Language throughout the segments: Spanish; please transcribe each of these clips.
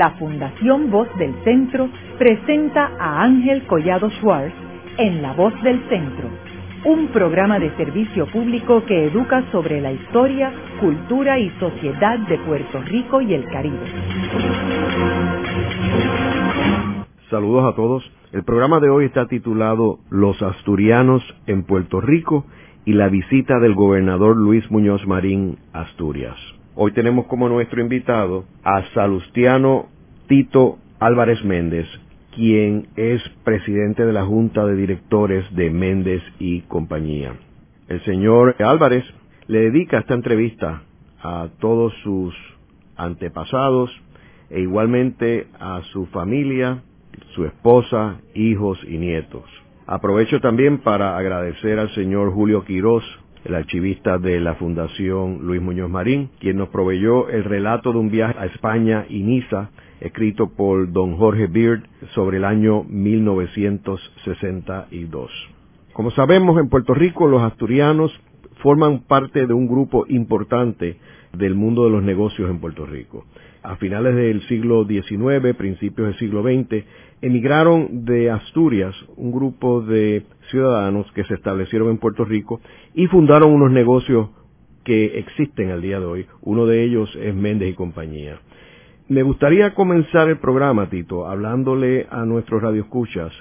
la Fundación Voz del Centro presenta a Ángel Collado Schwartz en La Voz del Centro, un programa de servicio público que educa sobre la historia, cultura y sociedad de Puerto Rico y el Caribe. Saludos a todos. El programa de hoy está titulado Los asturianos en Puerto Rico y la visita del gobernador Luis Muñoz Marín Asturias. Hoy tenemos como nuestro invitado a Salustiano Tito Álvarez Méndez, quien es presidente de la Junta de Directores de Méndez y Compañía. El señor Álvarez le dedica esta entrevista a todos sus antepasados e igualmente a su familia, su esposa, hijos y nietos. Aprovecho también para agradecer al señor Julio Quirós, el archivista de la Fundación Luis Muñoz Marín, quien nos proveyó el relato de un viaje a España y Niza, escrito por don Jorge Beard sobre el año 1962. Como sabemos, en Puerto Rico los asturianos forman parte de un grupo importante del mundo de los negocios en Puerto Rico. A finales del siglo XIX, principios del siglo XX, emigraron de Asturias un grupo de ciudadanos que se establecieron en Puerto Rico y fundaron unos negocios que existen al día de hoy. Uno de ellos es Méndez y compañía. Me gustaría comenzar el programa, Tito, hablándole a nuestros radioescuchas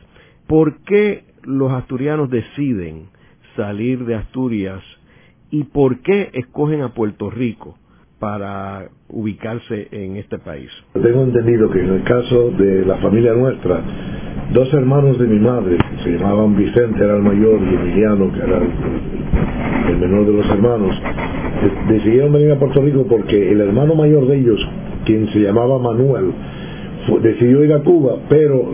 por qué los asturianos deciden salir de Asturias y por qué escogen a Puerto Rico para ubicarse en este país. Tengo entendido que en el caso de la familia nuestra, dos hermanos de mi madre, se llamaban Vicente, era el mayor, y Emiliano, que era el, menor de los hermanos, decidieron venir a Puerto Rico porque el hermano mayor de ellos, quien se llamaba Manuel, decidió ir a Cuba, pero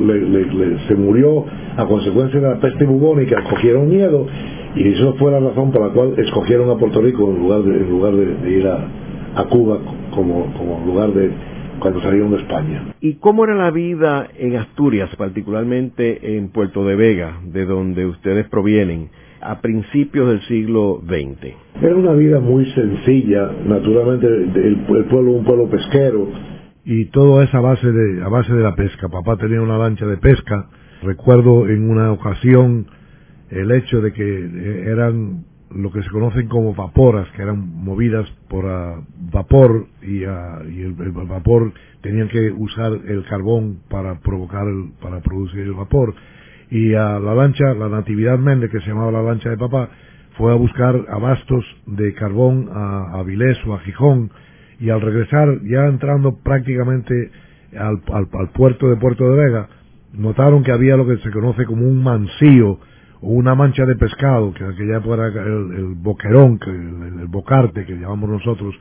se murió a consecuencia de la peste bubónica, cogieron miedo y eso fue la razón por la cual escogieron a Puerto Rico en lugar de, ir a, Cuba como lugar de cuando salieron de España. ¿Y cómo era la vida en Asturias, particularmente en Puerto de Vega, de donde ustedes provienen, a principios del siglo XX? Era una vida muy sencilla, naturalmente el, pueblo un pueblo pesquero. Y todo es a base, de, a base de la pesca. Papá tenía una lancha de pesca. Recuerdo en una ocasión el hecho de que eran lo que se conocen como vaporas, que eran movidas por ah, vapor y, ah, el, vapor tenían que usar el carbón para provocar, para producir el vapor. Y a la lancha, la Natividad Méndez, que se llamaba la lancha de papá, fue a buscar abastos de carbón a, Vilés o a Gijón y al regresar, ya entrando prácticamente al, al puerto de Puerto de Vega, notaron que había lo que se conoce como un mansío, una mancha de pescado, que aquella fuera el, boquerón, que el, bocarte que llamamos nosotros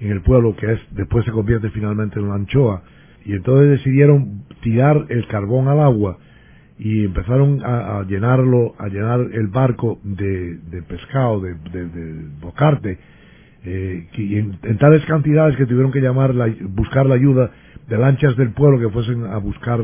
en el pueblo, que es después se convierte finalmente en la anchoa, y entonces decidieron tirar el carbón al agua y empezaron a, llenarlo, a llenar el barco de, pescado, de, bocarte, eh, y en, tales cantidades que tuvieron que llamar, buscar la ayuda de lanchas del pueblo que fuesen a buscar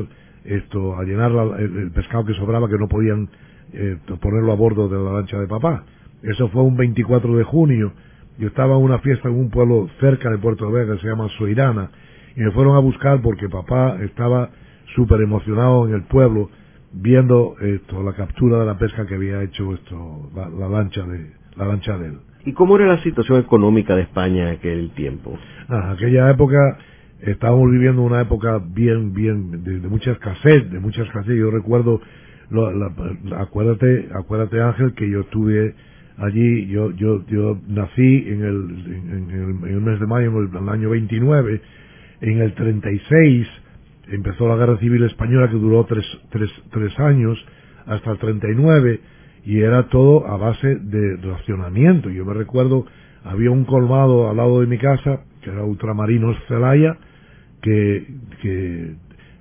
esto, a llenar el pescado que sobraba que no podían eh, ponerlo a bordo de la lancha de papá. Eso fue un 24 de junio. Yo estaba en una fiesta en un pueblo cerca de Puerto Vega, se llama Soirana, y me fueron a buscar porque papá estaba súper emocionado en el pueblo viendo esto, la captura de la pesca que había hecho esto, la, lancha de la lancha de él. ¿Y cómo era la situación económica de España en aquel tiempo? En aquella época estábamos viviendo una época bien, bien, de, de mucha escasez, de mucha escasez. Yo recuerdo acuérdate, acuérdate Ángel que yo estuve allí, yo, yo, yo nací en el, en, el, mes de mayo, en el, año 29, en el 36 empezó la guerra civil española que duró tres, tres, tres años hasta el 39 y era todo a base de racionamiento. Yo me recuerdo, había un colmado al lado de mi casa, que era Ultramarinos Celaya, que, que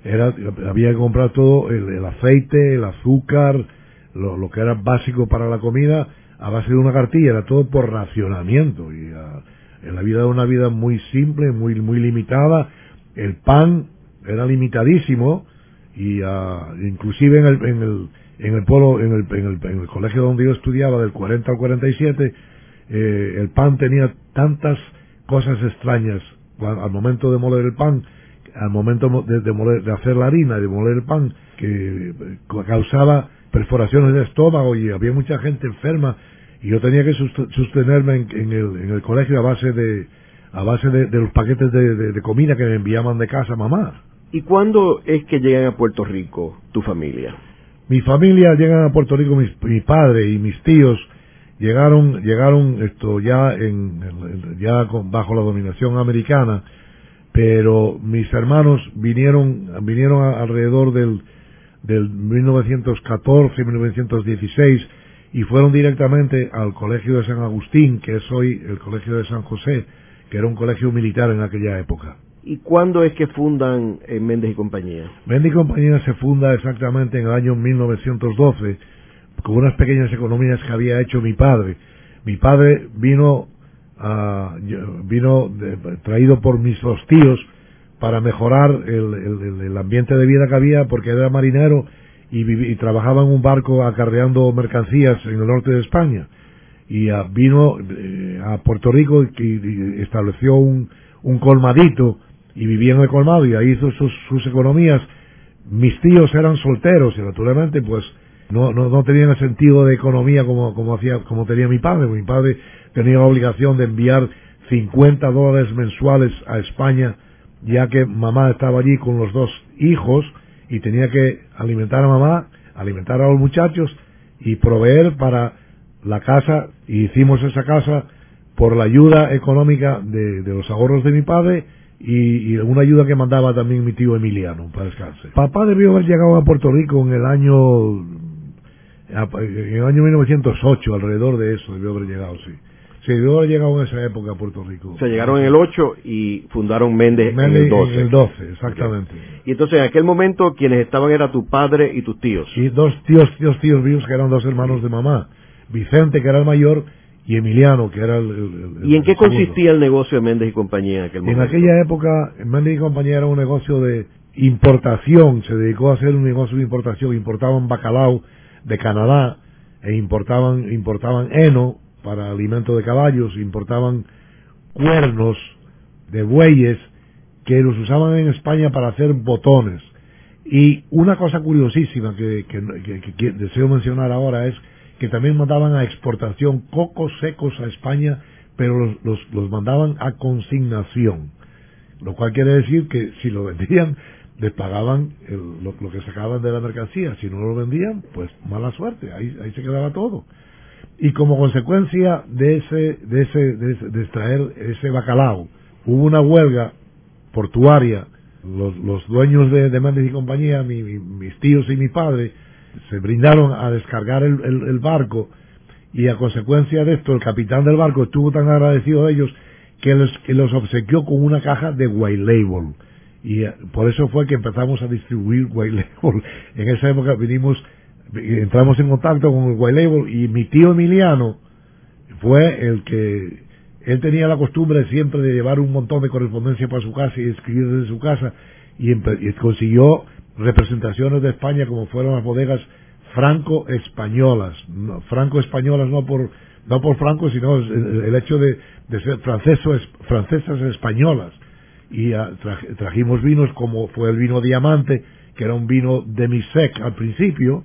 era, había que comprar todo, el, aceite, el azúcar, lo, que era básico para la comida, a base de una cartilla, era todo por racionamiento. Y ah, en la vida era una vida muy simple, muy, muy limitada. El pan era limitadísimo y uh, inclusive en el, en el, en el pueblo, en el, en el, en el colegio donde yo estudiaba, del 40 al 47, eh, el pan tenía tantas cosas extrañas al momento de moler el pan al momento de, de hacer la harina, de moler el pan, que causaba perforaciones de estómago y había mucha gente enferma y yo tenía que sostenerme en, el, en el, colegio a base de a base de, los paquetes de, comida que me enviaban de casa mamá. ¿Y cuándo es que llegan a Puerto Rico tu familia? Mi familia llegan a Puerto Rico, mi padre y mis tíos llegaron llegaron esto ya en, ya bajo la dominación americana pero mis hermanos vinieron vinieron alrededor del del 1914 1916 y fueron directamente al colegio de San Agustín que es hoy el colegio de San José que era un colegio militar en aquella época ¿Y cuándo es que fundan eh, Méndez y compañía? Méndez y compañía se funda exactamente en el año 1912 con unas pequeñas economías que había hecho mi padre. Mi padre vino, vino traído por mis dos tíos para mejorar el, ambiente de vida que había porque era marinero y, trabajaba en un barco acarreando mercancías en el norte de España. Y ah, vino eh, a Puerto Rico y, estableció un, colmadito y vivía en el colmado y ahí hizo sus, sus economías. Mis tíos eran solteros y naturalmente pues no, no, no tenían el sentido de economía como, como, hacía, como tenía mi padre. Mi padre tenía la obligación de enviar 50 dólares mensuales a España, ya que mamá estaba allí con los dos hijos y tenía que alimentar a mamá, alimentar a los muchachos y proveer para la casa. Y hicimos esa casa por la ayuda económica de, de los ahorros de mi padre y, y, una ayuda que mandaba también mi tío Emiliano para descansar. Papá debió haber llegado a Puerto Rico en el año en el año 1908, alrededor de eso, debió haber llegado, sí. Sí, debió haber llegado en esa época a Puerto Rico. O sea, llegaron en el 8 y fundaron Méndez, en el 12. En el 12, exactamente. Y entonces en aquel momento quienes estaban eran tu padre y tus tíos. Sí, dos tíos, tíos, tíos vivos que eran dos hermanos de mamá. Vicente, que era el mayor, y Emiliano, que era el... ¿Y en qué consistía el negocio de Méndez y compañía en aquel momento? En aquella época, Méndez y compañía era un negocio de importación, se dedicó a hacer un negocio de importación, importaban bacalao, de Canadá e importaban, importaban heno para alimento de caballos, importaban cuernos de bueyes que los usaban en España para hacer botones. Y una cosa curiosísima que, deseo mencionar ahora es que también mandaban a exportación cocos secos a España, pero los, los, los mandaban a consignación. Lo cual quiere decir que si lo vendían les pagaban lo, que sacaban de la mercancía. Si no lo vendían, pues mala suerte, ahí, ahí se quedaba todo. Y como consecuencia de ese, de ese, de, extraer ese bacalao, hubo una huelga portuaria. Los, los dueños de, de y compañía, mis tíos y mi padre, se brindaron a descargar el, el, barco y a consecuencia de esto el capitán del barco estuvo tan agradecido de ellos que les, que los obsequió con una caja de white label y eh, por eso fue que empezamos a distribuir White Label. En esa época vinimos, entramos en contacto con el White Label y mi tío Emiliano fue el que, él tenía la costumbre siempre de llevar un montón de correspondencia para su casa y escribir desde su casa y, consiguió representaciones de España como fueron las bodegas franco-españolas, franco-españolas no por no por Franco, sino el, hecho de, de ser francesas españolas y trajimos vinos como fue el vino Diamante, que era un vino de misec al principio,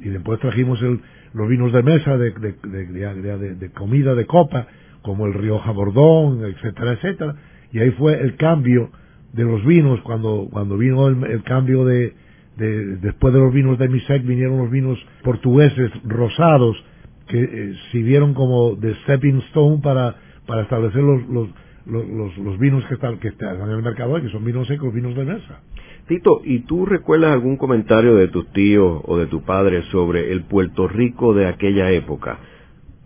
y después trajimos el, los vinos de mesa, de, de, comida, de copa, como el Rioja Bordón, etcétera, etcétera, y ahí fue el cambio de los vinos, cuando, cuando vino el, cambio de, después de los vinos de misec vinieron los vinos portugueses rosados, que eh, sirvieron como de stepping stone para, para establecer los los, los, vinos que están, que están en el mercado, que son vinos secos, vinos de mesa. Tito, ¿y tú recuerdas algún comentario de tus tíos o de tu padre sobre el Puerto Rico de aquella época,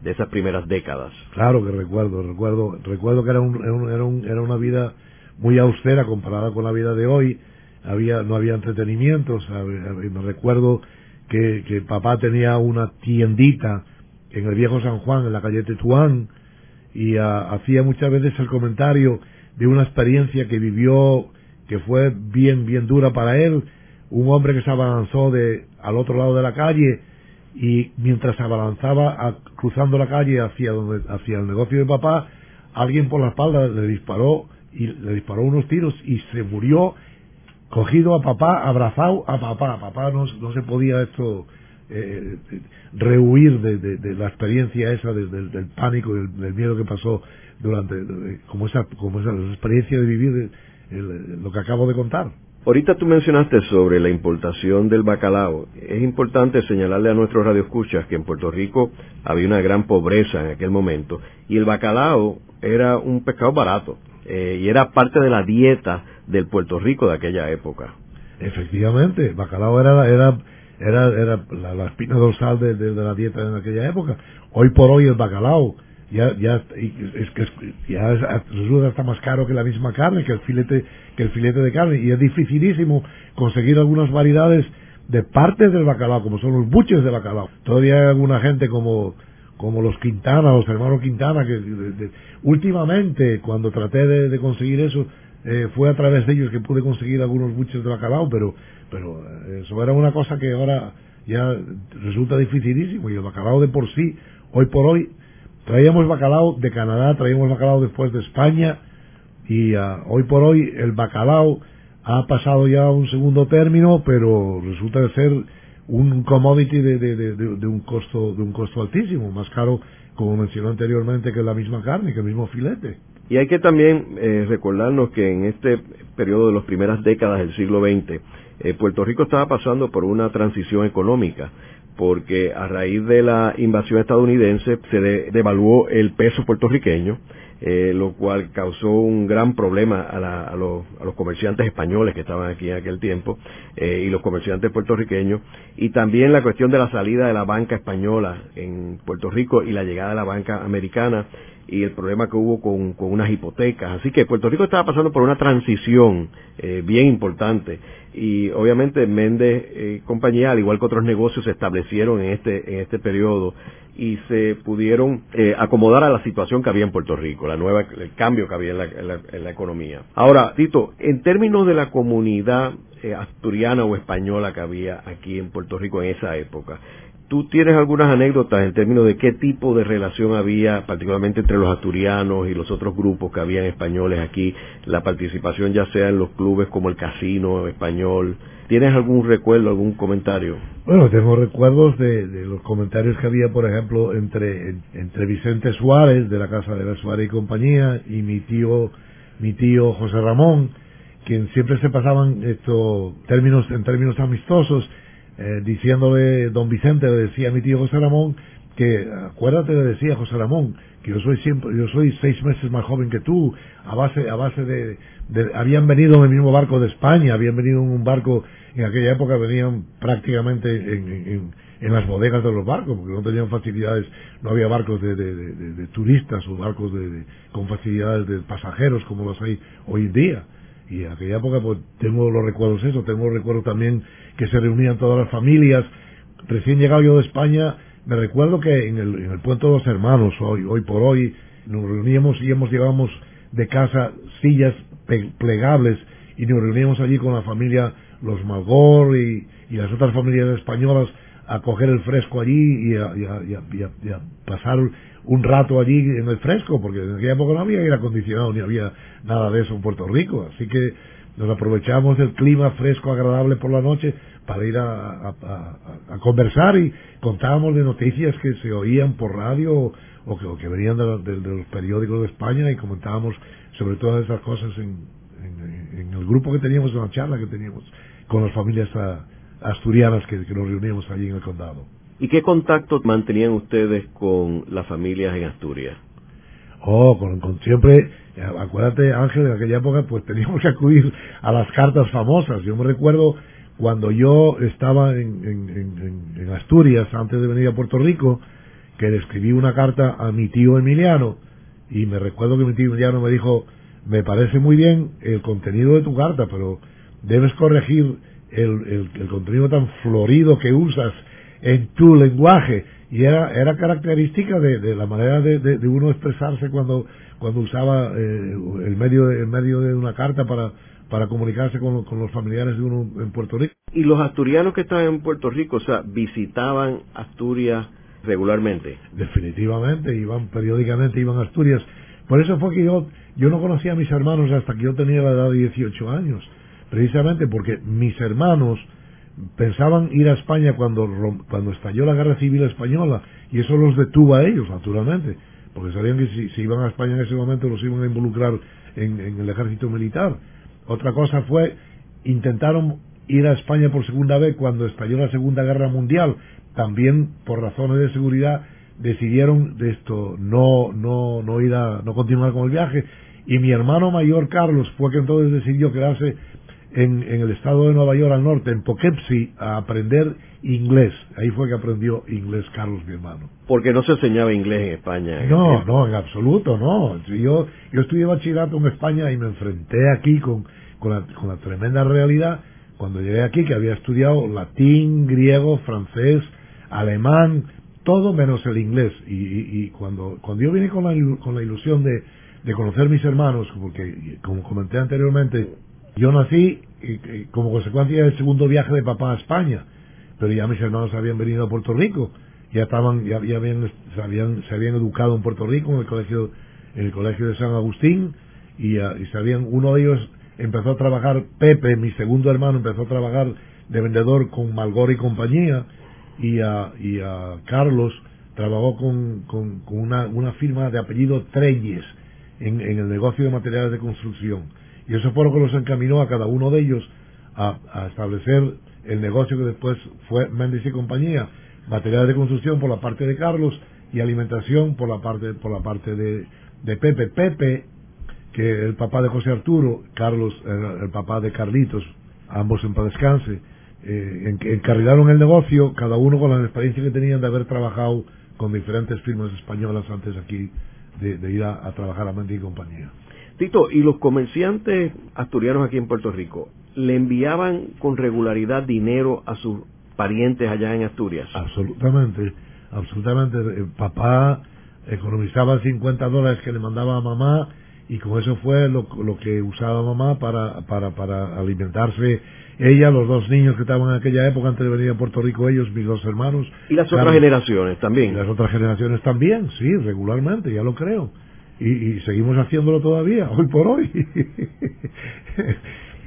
de esas primeras décadas? Claro que recuerdo, recuerdo, recuerdo que era, un, era, un, era una vida muy austera comparada con la vida de hoy. Había, no había entretenimientos. Me recuerdo que, que papá tenía una tiendita en el viejo San Juan, en la calle Tetuán, y ah, hacía muchas veces el comentario de una experiencia que vivió que fue bien bien dura para él un hombre que se abalanzó de al otro lado de la calle y mientras se abalanzaba cruzando la calle hacia donde hacia el negocio de papá alguien por la espalda le disparó y le disparó unos tiros y se murió cogido a papá, abrazado a papá. Papá no, no se podía esto eh, rehuir de, la experiencia esa del, pánico, del, del, miedo que pasó durante, como esa, como esa experiencia de vivir lo que acabo de contar. Ahorita tú mencionaste sobre la importación del bacalao. Es importante señalarle a nuestros radioescuchas que en Puerto Rico había una gran pobreza en aquel momento y el bacalao era un pescado barato eh, y era parte de la dieta del Puerto Rico de aquella época. Efectivamente, el bacalao era, era, era, era la, espina dorsal de, de, la dieta en aquella época. Hoy por hoy el bacalao ya ya es que ya resulta hasta más caro que la misma carne que el filete que el filete de carne y es dificilísimo conseguir algunas variedades de partes del bacalao como son los buches de bacalao todavía hay alguna gente como como los Quintana los hermanos Quintana que últimamente cuando traté de, conseguir eso eh, fue a través de ellos que pude conseguir algunos buches de bacalao pero pero eh, eso era una cosa que ahora ya resulta dificilísimo y el bacalao de por sí hoy por hoy Traíamos bacalao de Canadá, traíamos bacalao después de España y ah, hoy por hoy el bacalao ha pasado ya a un segundo término, pero resulta de ser un commodity de, de, un costo de un costo altísimo, más caro como mencionó anteriormente que la misma carne, que el mismo filete. Y hay que también eh, recordarnos que en este periodo de las primeras décadas del siglo XX, eh, Puerto Rico estaba pasando por una transición económica porque a raíz de la invasión estadounidense se devaluó el peso puertorriqueño, eh, lo cual causó un gran problema a, los, comerciantes españoles que estaban aquí en aquel tiempo y los comerciantes puertorriqueños, y también la cuestión de la salida de la banca española en Puerto Rico y la llegada de la banca americana y el problema que hubo con, unas hipotecas. Así que Puerto Rico estaba pasando por una transición eh, bien importante y obviamente Méndez eh, compañía, al igual que otros negocios, se establecieron en este, en este periodo y se pudieron eh, acomodar a la situación que había en Puerto Rico, la nueva, el cambio que había en la, en la, economía. Ahora, Tito, en términos de la comunidad eh, asturiana o española que había aquí en Puerto Rico en esa época, ¿Tú tienes algunas anécdotas en términos de qué tipo de relación había, particularmente entre los asturianos y los otros grupos que habían españoles aquí, la participación ya sea en los clubes como el Casino Español? ¿Tienes algún recuerdo, algún comentario? Bueno, tengo recuerdos de, los comentarios que había, por ejemplo, entre, entre Vicente Suárez, de la Casa de la Suárez y compañía, y mi tío, mi tío José Ramón, quien siempre se pasaban estos términos, en términos amistosos, eh, diciéndole, don Vicente le decía a mi tío José Ramón, que acuérdate le decía José Ramón, que yo soy siempre, yo soy seis meses más joven que tú, a base, a base de, habían venido en el mismo barco de España, habían venido en un barco, en aquella época venían prácticamente en, en, las bodegas de los barcos, porque no tenían facilidades, no había barcos de, de turistas o barcos con facilidades de pasajeros como los hay hoy en día. Y en aquella época pues tengo los recuerdos eso, tengo recuerdos también que se reunían todas las familias. Recién llegado yo de España, me recuerdo que en el, en el Puente de los Hermanos, hoy, hoy por hoy, nos reuníamos y hemos llevábamos de casa sillas plegables y nos reuníamos allí con la familia Los Magor y, las otras familias españolas a coger el fresco allí y a, y a, pasar un rato allí en el fresco, porque en aquella época no había aire acondicionado ni había nada de eso en Puerto Rico. Así que nos aprovechamos del clima fresco, agradable por la noche para ir a, conversar y contábamos de noticias que se oían por radio o que, venían de, los periódicos de España y comentábamos sobre todas esas cosas en, el grupo que teníamos, en la charla que teníamos con las familias asturianas que, nos reuníamos allí en el condado. ¿Y qué contacto mantenían ustedes con las familias en Asturias? Oh, con siempre acuérdate Ángel, en aquella época pues teníamos que acudir a las cartas famosas. Yo me recuerdo cuando yo estaba en, Asturias, antes de venir a Puerto Rico, que le escribí una carta a mi tío Emiliano, y me recuerdo que mi tío Emiliano me dijo, me parece muy bien el contenido de tu carta, pero debes corregir el, contenido tan florido que usas en tu lenguaje. Y era, era característica de, la manera de, de, uno expresarse cuando cuando usaba eh, el medio el medio de una carta para para comunicarse con, con, los familiares de uno en Puerto Rico. ¿Y los asturianos que estaban en Puerto Rico, o sea, visitaban Asturias regularmente? Definitivamente, iban periódicamente, iban a Asturias. Por eso fue que yo, yo no conocía a mis hermanos hasta que yo tenía la edad de 18 años. Precisamente porque mis hermanos pensaban ir a España cuando, cuando estalló la guerra civil española y eso los detuvo a ellos, naturalmente, porque sabían que si, iban a España en ese momento los iban a involucrar en, en el ejército militar. Otra cosa fue, intentaron ir a España por segunda vez cuando estalló la Segunda Guerra Mundial, también por razones de seguridad decidieron de esto no no no ir a no continuar con el viaje y mi hermano mayor Carlos fue que entonces decidió quedarse en, en el estado de Nueva York al norte, en Poughkeepsie, a aprender inglés. Ahí fue que aprendió inglés Carlos, mi hermano. Porque no se enseñaba inglés en España. No, no, en absoluto, no. Yo, yo estudié bachillerato en España y me enfrenté aquí con, con, la, con la tremenda realidad cuando llegué aquí, que había estudiado latín, griego, francés, alemán, todo menos el inglés. Y, y, cuando, cuando yo vine con la, con la ilusión de, de conocer mis hermanos, porque como comenté anteriormente, yo nací como consecuencia del segundo viaje de papá a España, pero ya mis hermanos habían venido a Puerto Rico, ya estaban, ya, habían, se habían, se habían educado en Puerto Rico en el colegio, en el colegio de San Agustín, y, y sabían, uno de ellos empezó a trabajar, Pepe, mi segundo hermano, empezó a trabajar de vendedor con Malgor y compañía, y a, y a Carlos trabajó con, con, una, una, firma de apellido Treyes en, el negocio de materiales de construcción. Y eso fue lo que los encaminó a cada uno de ellos a, establecer el negocio que después fue Méndez y compañía, materiales de construcción por la parte de Carlos y alimentación por la parte, por la parte de, Pepe. Pepe, que el papá de José Arturo, Carlos, el, el papá de Carlitos, ambos en paz descanse, eh, encarrilaron el negocio, cada uno con la experiencia que tenían de haber trabajado con diferentes firmas españolas antes aquí de, ir a, trabajar a Mendy y compañía. Tito, ¿y los comerciantes asturianos aquí en Puerto Rico le enviaban con regularidad dinero a sus parientes allá en Asturias? Absolutamente, absolutamente. El papá economizaba 50 dólares que le mandaba a mamá y con eso fue lo, lo que usaba mamá para, para, para alimentarse ella, los dos niños que estaban en aquella época antes de venir a Puerto Rico, ellos, mis dos hermanos. ¿Y las otras generaciones también? Y las otras generaciones también, sí, regularmente, ya lo creo. Y, y seguimos haciéndolo todavía, hoy por hoy.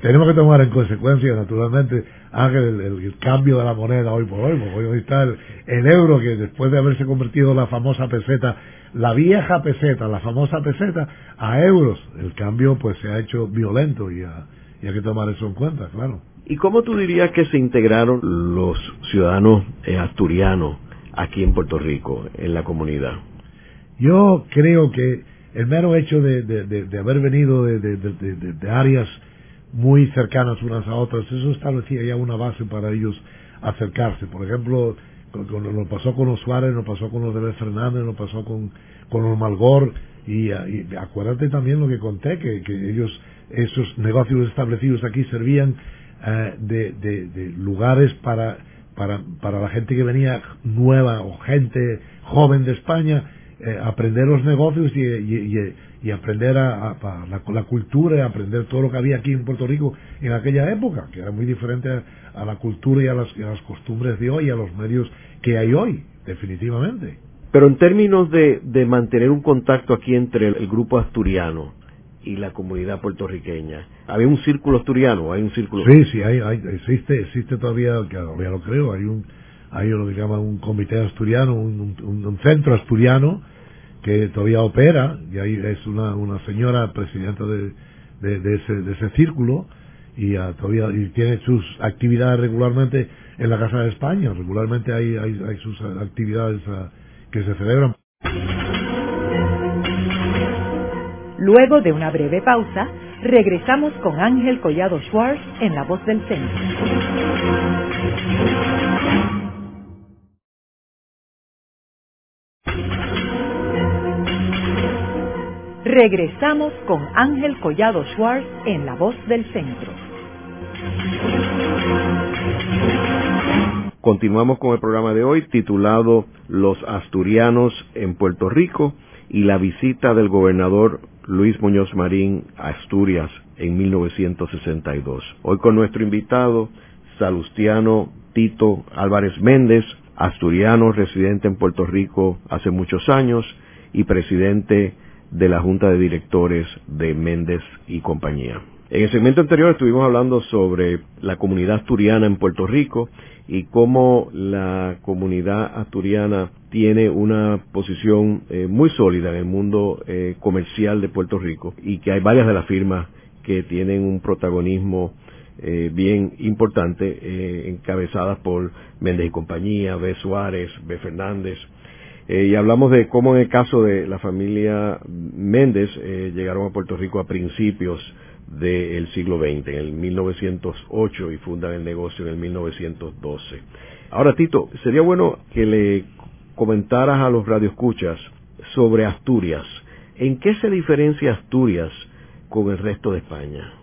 Tenemos que tomar en consecuencia, naturalmente, Ángel, el, cambio de la moneda hoy por hoy, porque hoy está el, el euro que después de haberse convertido la famosa peseta, la vieja peseta, la famosa peseta, a euros, el cambio pues se ha hecho violento y, y hay que tomar eso en cuenta, claro. ¿Y cómo tú dirías que se integraron los ciudadanos eh, asturianos aquí en Puerto Rico, en la comunidad? Yo creo que el mero hecho de, de, haber venido de, áreas muy cercanas unas a otras, eso establecía ya una base para ellos acercarse. Por ejemplo, nos pasó con los Suárez, nos pasó con los de Fernández, nos pasó con, con los Malgor, y, y, acuérdate también lo que conté, que, que ellos, esos negocios establecidos aquí servían de, de, lugares para, para, para la gente que venía nueva o gente joven de España, eh, aprender los negocios y, y, y aprender a, la, la, cultura y aprender todo lo que había aquí en Puerto Rico en aquella época, que era muy diferente a, la cultura y a, las, las, costumbres de hoy, a los medios que hay hoy, definitivamente. Pero en términos de, de mantener un contacto aquí entre el grupo asturiano, y la comunidad puertorriqueña. ¿Había un círculo asturiano? ¿Hay un círculo? Sí, sí, hay, hay, existe, existe todavía lo creo, hay un, hay lo que llaman un comité asturiano, un, centro asturiano que todavía opera, y ahí es una, una señora presidenta de, de, ese, círculo, y todavía y tiene sus actividades regularmente en la Casa de España, regularmente hay, hay, hay sus actividades ah, que se celebran. Luego de una breve pausa, regresamos con Ángel Collado Schwartz en La Voz del Centro. Regresamos con Ángel Collado Schwartz en La Voz del Centro. Continuamos con el programa de hoy titulado Los asturianos en Puerto Rico y la visita del gobernador Luis Muñoz Marín a Asturias en 1962. Hoy con nuestro invitado, Salustiano Tito Álvarez Méndez, asturiano residente en Puerto Rico hace muchos años y presidente de la Junta de Directores de Méndez y compañía. En el segmento anterior estuvimos hablando sobre la comunidad asturiana en Puerto Rico y cómo la comunidad asturiana tiene una posición eh, muy sólida en el mundo eh, comercial de Puerto Rico y que hay varias de las firmas que tienen un protagonismo eh, bien importante, encabezadas por Méndez y compañía, B. Suárez, B. Fernández. Y hablamos de cómo en el caso de la familia Méndez llegaron a Puerto Rico a principios del siglo XX, en el 1908 y fundan el negocio en el 1912. Ahora, Tito, sería bueno que le comentaras a los radioescuchas sobre Asturias. ¿En qué se diferencia Asturias con el resto de España?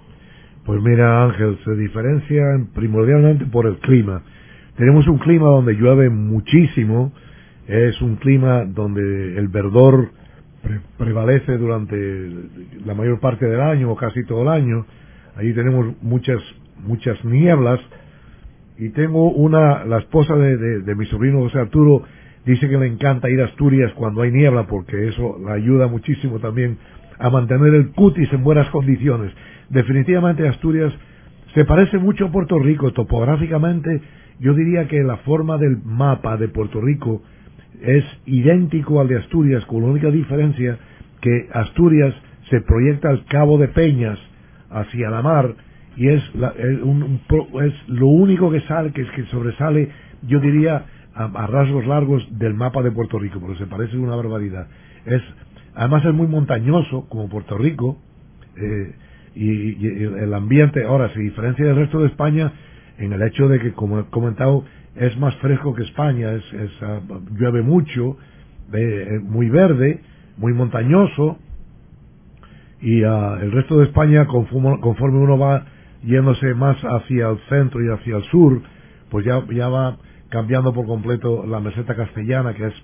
Pues mira, Ángel, se diferencia primordialmente por el clima. Tenemos un clima donde llueve muchísimo, es un clima donde el verdor prevalece durante la mayor parte del año o casi todo el año. Allí tenemos muchas muchas nieblas y tengo una la esposa de, mi sobrino José Arturo dice que le encanta ir a Asturias cuando hay niebla porque eso le ayuda muchísimo también a mantener el cutis en buenas condiciones. Definitivamente Asturias se parece mucho a Puerto Rico topográficamente. Yo diría que la forma del mapa de Puerto Rico es idéntico al de Asturias, con la única diferencia que Asturias se proyecta al Cabo de Peñas hacia la mar y es, es lo único que sale, que, es que sobresale, yo diría, a, rasgos largos del mapa de Puerto Rico, porque se parece una barbaridad. Es, además es muy montañoso, como Puerto Rico, eh, y, el ambiente, ahora, se diferencia del resto de España en el hecho de que, como he comentado, es más fresco que España, es, ah, llueve mucho, eh, muy verde, muy montañoso, y ah, el resto de España, conforme, uno va yéndose más hacia el centro y hacia el sur, pues ya, ya va cambiando por completo la meseta castellana, que es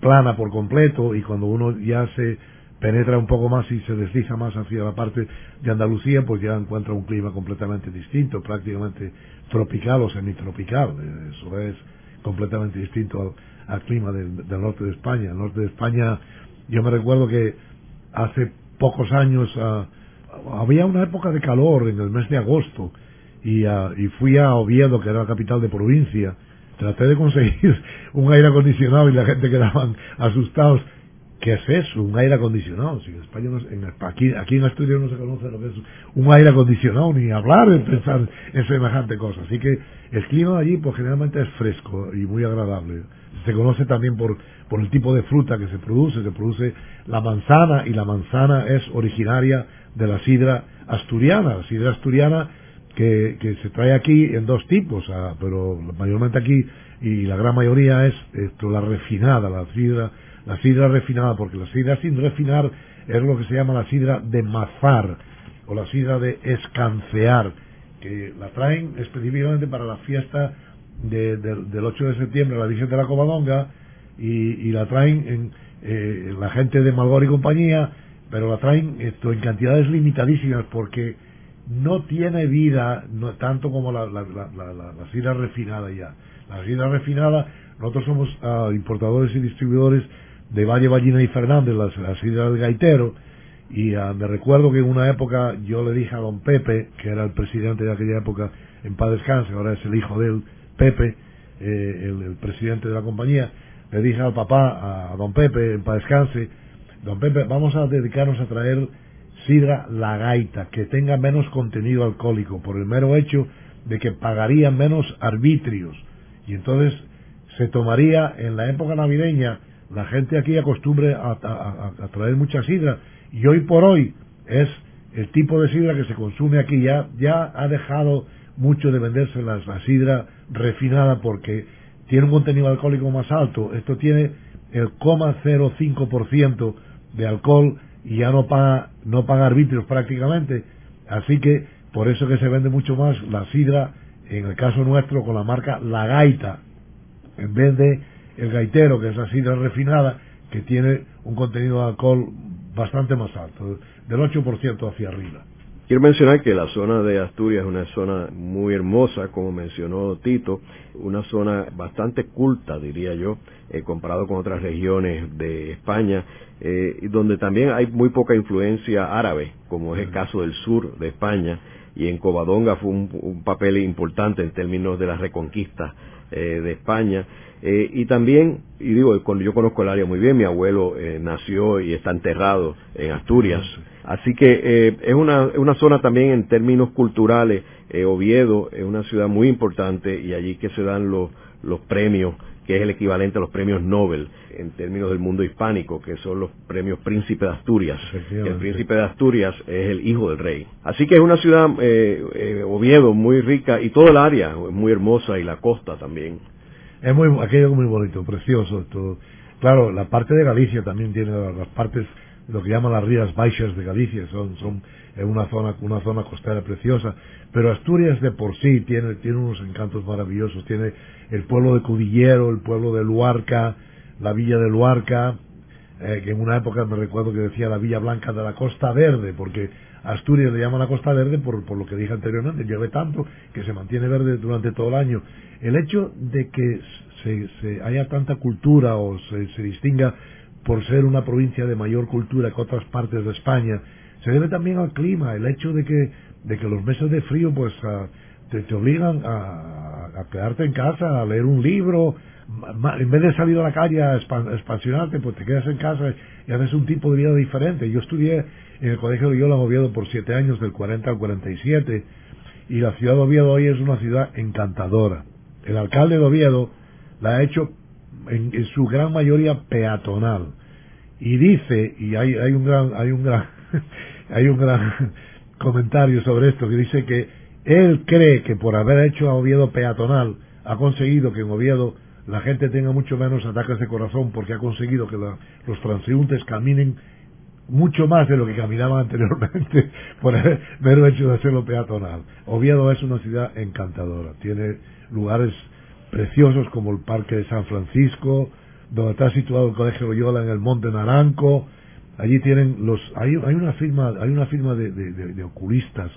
plana por completo, y cuando uno ya se penetra un poco más y se desliza más hacia la parte de Andalucía, pues ya encuentra un clima completamente distinto, prácticamente tropical o semitropical. Eso es completamente distinto al, clima del, norte de España. El norte de España, yo me recuerdo que hace pocos años ah, había una época de calor en el mes de agosto y, ah, y fui a Oviedo, que era la capital de provincia, traté de conseguir un aire acondicionado y la gente quedaban asustados ¿Qué es eso? Un aire acondicionado. Si en España, en, aquí, aquí en Asturias no se conoce lo que es un aire acondicionado, ni hablar de pensar en semejante cosa. Así que el clima allí, pues generalmente es fresco y muy agradable. Se conoce también por, por el tipo de fruta que se produce. Se produce la manzana y la manzana es originaria de la sidra asturiana. La sidra asturiana que, que se trae aquí en dos tipos, ah, pero mayormente aquí y la gran mayoría es esto, la refinada, la sidra la sidra refinada, porque la sidra sin refinar es lo que se llama la sidra de mazar o la sidra de escancear, que la traen específicamente para la fiesta del 8 de septiembre, la Virgen de la Covadonga, y, la traen en, eh, la gente de Malgor y compañía, pero la traen esto en cantidades limitadísimas porque no tiene vida no, tanto como la, la, sidra refinada ya. La sidra refinada, nosotros somos ah, importadores y distribuidores de Valle Ballina y Fernández, la, la sidra del gaitero, y ah, me recuerdo que en una época yo le dije a don Pepe, que era el presidente de aquella época, en paz descanse, ahora es el hijo de Pepe, eh, el, presidente de la compañía, le dije al papá, a don Pepe, en paz descanse, don Pepe, vamos a dedicarnos a traer sidra la gaita, que tenga menos contenido alcohólico, por el mero hecho de que pagaría menos arbitrios, y entonces se tomaría en la época navideña la gente aquí acostumbre a, traer mucha sidra y hoy por hoy es el tipo de sidra que se consume aquí. Ya ya ha dejado mucho de venderse la, sidra refinada porque tiene un contenido alcohólico más alto. Esto tiene el 0,05% de alcohol y ya no paga no paga arbitrios prácticamente. Así que por eso que se vende mucho más la sidra en el caso nuestro con la marca La Gaita en vez de el gaitero, que es la sidra refinada, que tiene un contenido de alcohol bastante más alto, del 8% hacia arriba. Quiero mencionar que la zona de Asturias es una zona muy hermosa, como mencionó Tito, una zona bastante culta, diría yo, eh, comparado con otras regiones de España, eh, donde también hay muy poca influencia árabe, como es el caso del sur de España, y en Covadonga fue un, papel importante en términos de la reconquista eh, de España. Eh, y también, y digo, yo conozco el área muy bien, mi abuelo eh, nació y está enterrado en Asturias. Así que eh, es una, una zona también en términos culturales, Oviedo es una ciudad muy importante y allí que se dan los, los premios, que es el equivalente a los premios Nobel en términos del mundo hispánico, que son los premios Príncipe de Asturias. El Príncipe de Asturias es el hijo del rey. Así que es una ciudad, Oviedo, muy rica y todo el área muy hermosa y la costa también. Es muy, aquello es muy bonito, precioso. Todo. Claro, la parte de Galicia también tiene las partes, lo que llaman las Rías Baixas de Galicia, son, son una zona, una zona costera preciosa. Pero Asturias de por sí tiene, tiene unos encantos maravillosos. Tiene el pueblo de Cudillero, el pueblo de Luarca, la villa de Luarca, eh, que en una época me recuerdo que decía la Villa Blanca de la Costa Verde, porque Asturias le llaman la Costa Verde por, por lo que dije anteriormente, llueve tanto que se mantiene verde durante todo el año. El hecho de que se, haya tanta cultura o se, distinga por ser una provincia de mayor cultura que otras partes de España, se debe también al clima, el hecho de que, de que los meses de frío pues te, obligan a, quedarte en casa, a leer un libro, en vez de salir a la calle a expansionarte, pues te quedas en casa y haces un tipo de vida diferente. Yo estudié en el Colegio de Yola Oviedo por siete años, del 40 al 47, y la ciudad de Oviedo hoy es una ciudad encantadora. El alcalde de Oviedo la ha hecho en, su gran mayoría peatonal y dice y hay, hay un gran hay un gran hay un gran comentario sobre esto que dice que él cree que por haber hecho a Oviedo peatonal ha conseguido que en Oviedo la gente tenga mucho menos ataques de corazón porque ha conseguido que los transeúntes caminen mucho más de lo que caminaban anteriormente por mero hecho de hacerlo peatonal. Oviedo es una ciudad encantadora, tiene lugares preciosos como el Parque de San Francisco, donde está situado el Colegio Loyola en el Monte Naranco, allí tienen los, hay, hay una firma, hay una firma de, de, oculistas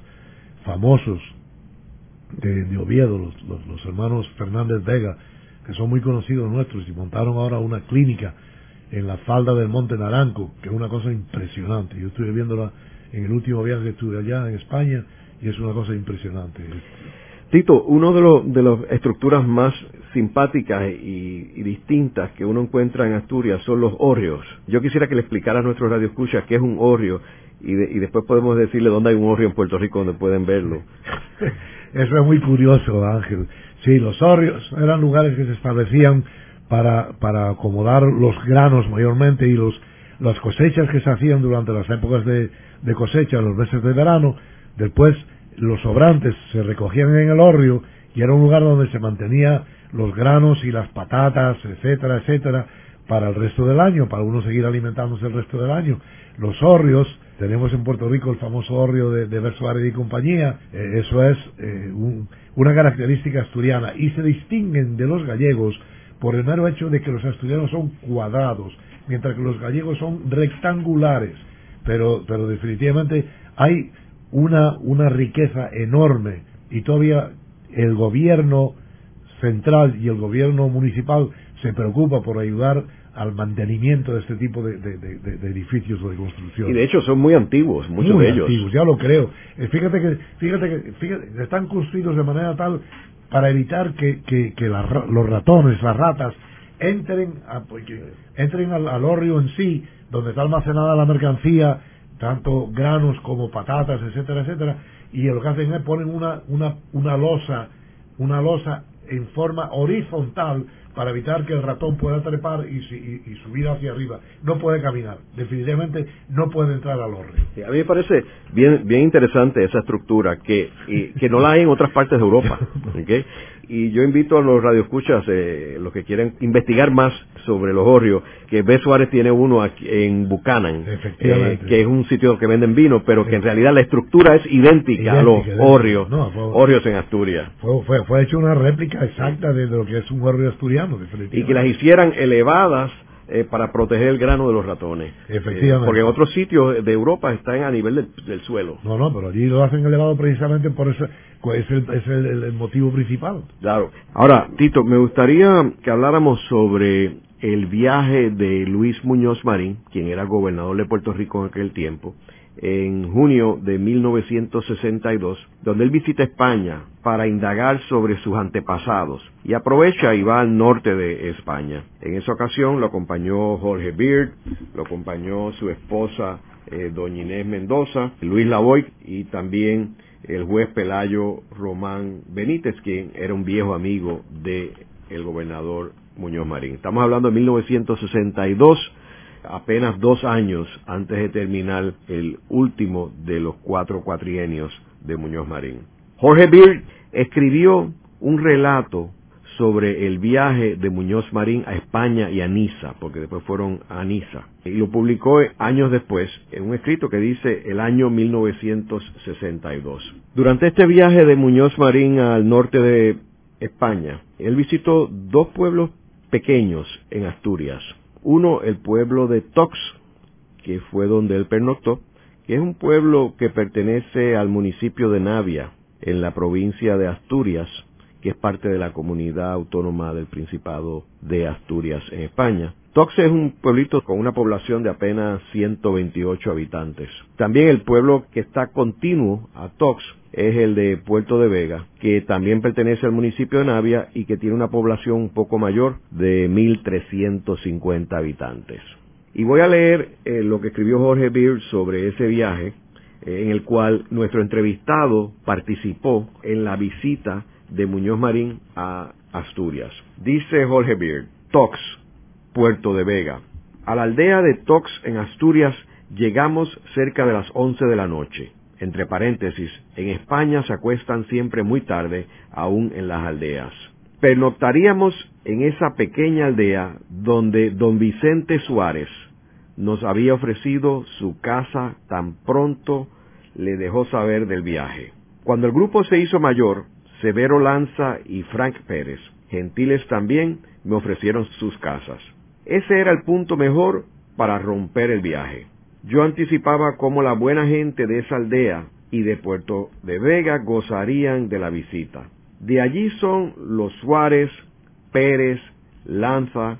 famosos de, Oviedo, los, los hermanos Fernández Vega, que son muy conocidos nuestros y montaron ahora una clínica en la falda del Monte Naranco, que es una cosa impresionante. Yo estuve viéndola en el último viaje que estuve allá en España y es una cosa impresionante. Tito, una de, de las estructuras más simpáticas y, distintas que uno encuentra en Asturias son los hórreos. Yo quisiera que le explicara a nuestros radioescuchas qué es un hórreo y, y después podemos decirle dónde hay un hórreo en Puerto Rico donde pueden verlo. Eso es muy curioso, Ángel. Sí, los hórreos eran lugares que se establecían para, para acomodar los granos mayormente y los, las cosechas que se hacían durante las épocas de, de cosecha, los meses de verano, después los sobrantes se recogían en el hórreo y era un lugar donde se mantenía los granos y las patatas, etcétera, etcétera, para el resto del año, para uno seguir alimentándose el resto del año. Los hórreos, tenemos en Puerto Rico el famoso hórreo de, de y compañía, eh, eso es eh, una característica asturiana, y se distinguen de los gallegos por el mero hecho de que los asturianos son cuadrados, mientras que los gallegos son rectangulares. Pero, pero definitivamente hay una, una riqueza enorme y todavía el gobierno central y el gobierno municipal se preocupa por ayudar al mantenimiento de este tipo de, edificios o de construcción. Y de hecho son muy antiguos, muchos de ellos. antiguos, ya lo creo. Eh, fíjate que, fíjate que, fíjate, están construidos de manera tal para evitar que, que, los ratones, las ratas, entren, pues, entren al, al en sí, donde está almacenada la mercancía, tanto granos como patatas, etcétera, etcétera, y lo que hacen es ponen una, una, una losa, una losa en forma horizontal para evitar que el ratón pueda trepar y, subir hacia arriba. No puede caminar, definitivamente no puede entrar al horno. a mí me parece bien, bien interesante esa estructura que, que no la hay en otras partes de Europa. Y yo invito a los radioescuchas, eh, los que quieren investigar más sobre los hórreos, que B. Suárez tiene uno aquí en Buchanan, eh, que es un sitio que venden vino, pero que en realidad la estructura es idéntica, a los hórreos, en Asturias. Fue, fue, hecho una réplica exacta de lo que es un hórreo asturiano. Y que las hicieran elevadas eh, para proteger el grano de los ratones. Efectivamente. porque en otros sitios de Europa están a nivel del, suelo. No, no, pero allí lo hacen elevado precisamente por eso, es, el, es el, motivo principal. Claro. Ahora, Tito, me gustaría que habláramos sobre el viaje de Luis Muñoz Marín, quien era gobernador de Puerto Rico en aquel tiempo, en junio de 1962, donde él visita España para indagar sobre sus antepasados y aprovecha y va al norte de España. En esa ocasión lo acompañó Jorge Beard, lo acompañó su esposa eh, doña Inés Mendoza, Luis Lavoy y también el juez Pelayo Román Benítez, quien era un viejo amigo del el gobernador Muñoz Marín. Estamos hablando de 1962 apenas dos años antes de terminar el último de los cuatro cuatrienios de Muñoz Marín. Jorge Beard escribió un relato sobre el viaje de Muñoz Marín a España y a Niza, porque después fueron a Niza. Y lo publicó años después en un escrito que dice el año 1962. Durante este viaje de Muñoz Marín al norte de España, él visitó dos pueblos pequeños en Asturias, uno, el pueblo de Tox, que fue donde él pernoctó, que es un pueblo que pertenece al municipio de Navia, en la provincia de Asturias, que es parte de la comunidad autónoma del Principado de Asturias en España. Tox es un pueblito con una población de apenas 128 habitantes. También el pueblo que está continuo a Tox es el de Puerto de Vega, que también pertenece al municipio de Navia y que tiene una población un poco mayor de 1.350 habitantes. Y voy a leer eh, lo que escribió Jorge Beard sobre ese viaje, eh, en el cual nuestro entrevistado participó en la visita de Muñoz Marín a Asturias. Dice Jorge Beard, Tox, Puerto de Vega. A la aldea de Tox en Asturias llegamos cerca de las 11 de la noche entre paréntesis, en España se acuestan siempre muy tarde, aún en las aldeas. Pernoctaríamos en esa pequeña aldea donde don Vicente Suárez nos había ofrecido su casa tan pronto le dejó saber del viaje. Cuando el grupo se hizo mayor, Severo Lanza y Frank Pérez, gentiles también, me ofrecieron sus casas. Ese era el punto mejor para romper el viaje. Yo anticipaba cómo la buena gente de esa aldea y de Puerto de Vega gozarían de la visita. De allí son los Suárez, Pérez, Lanza,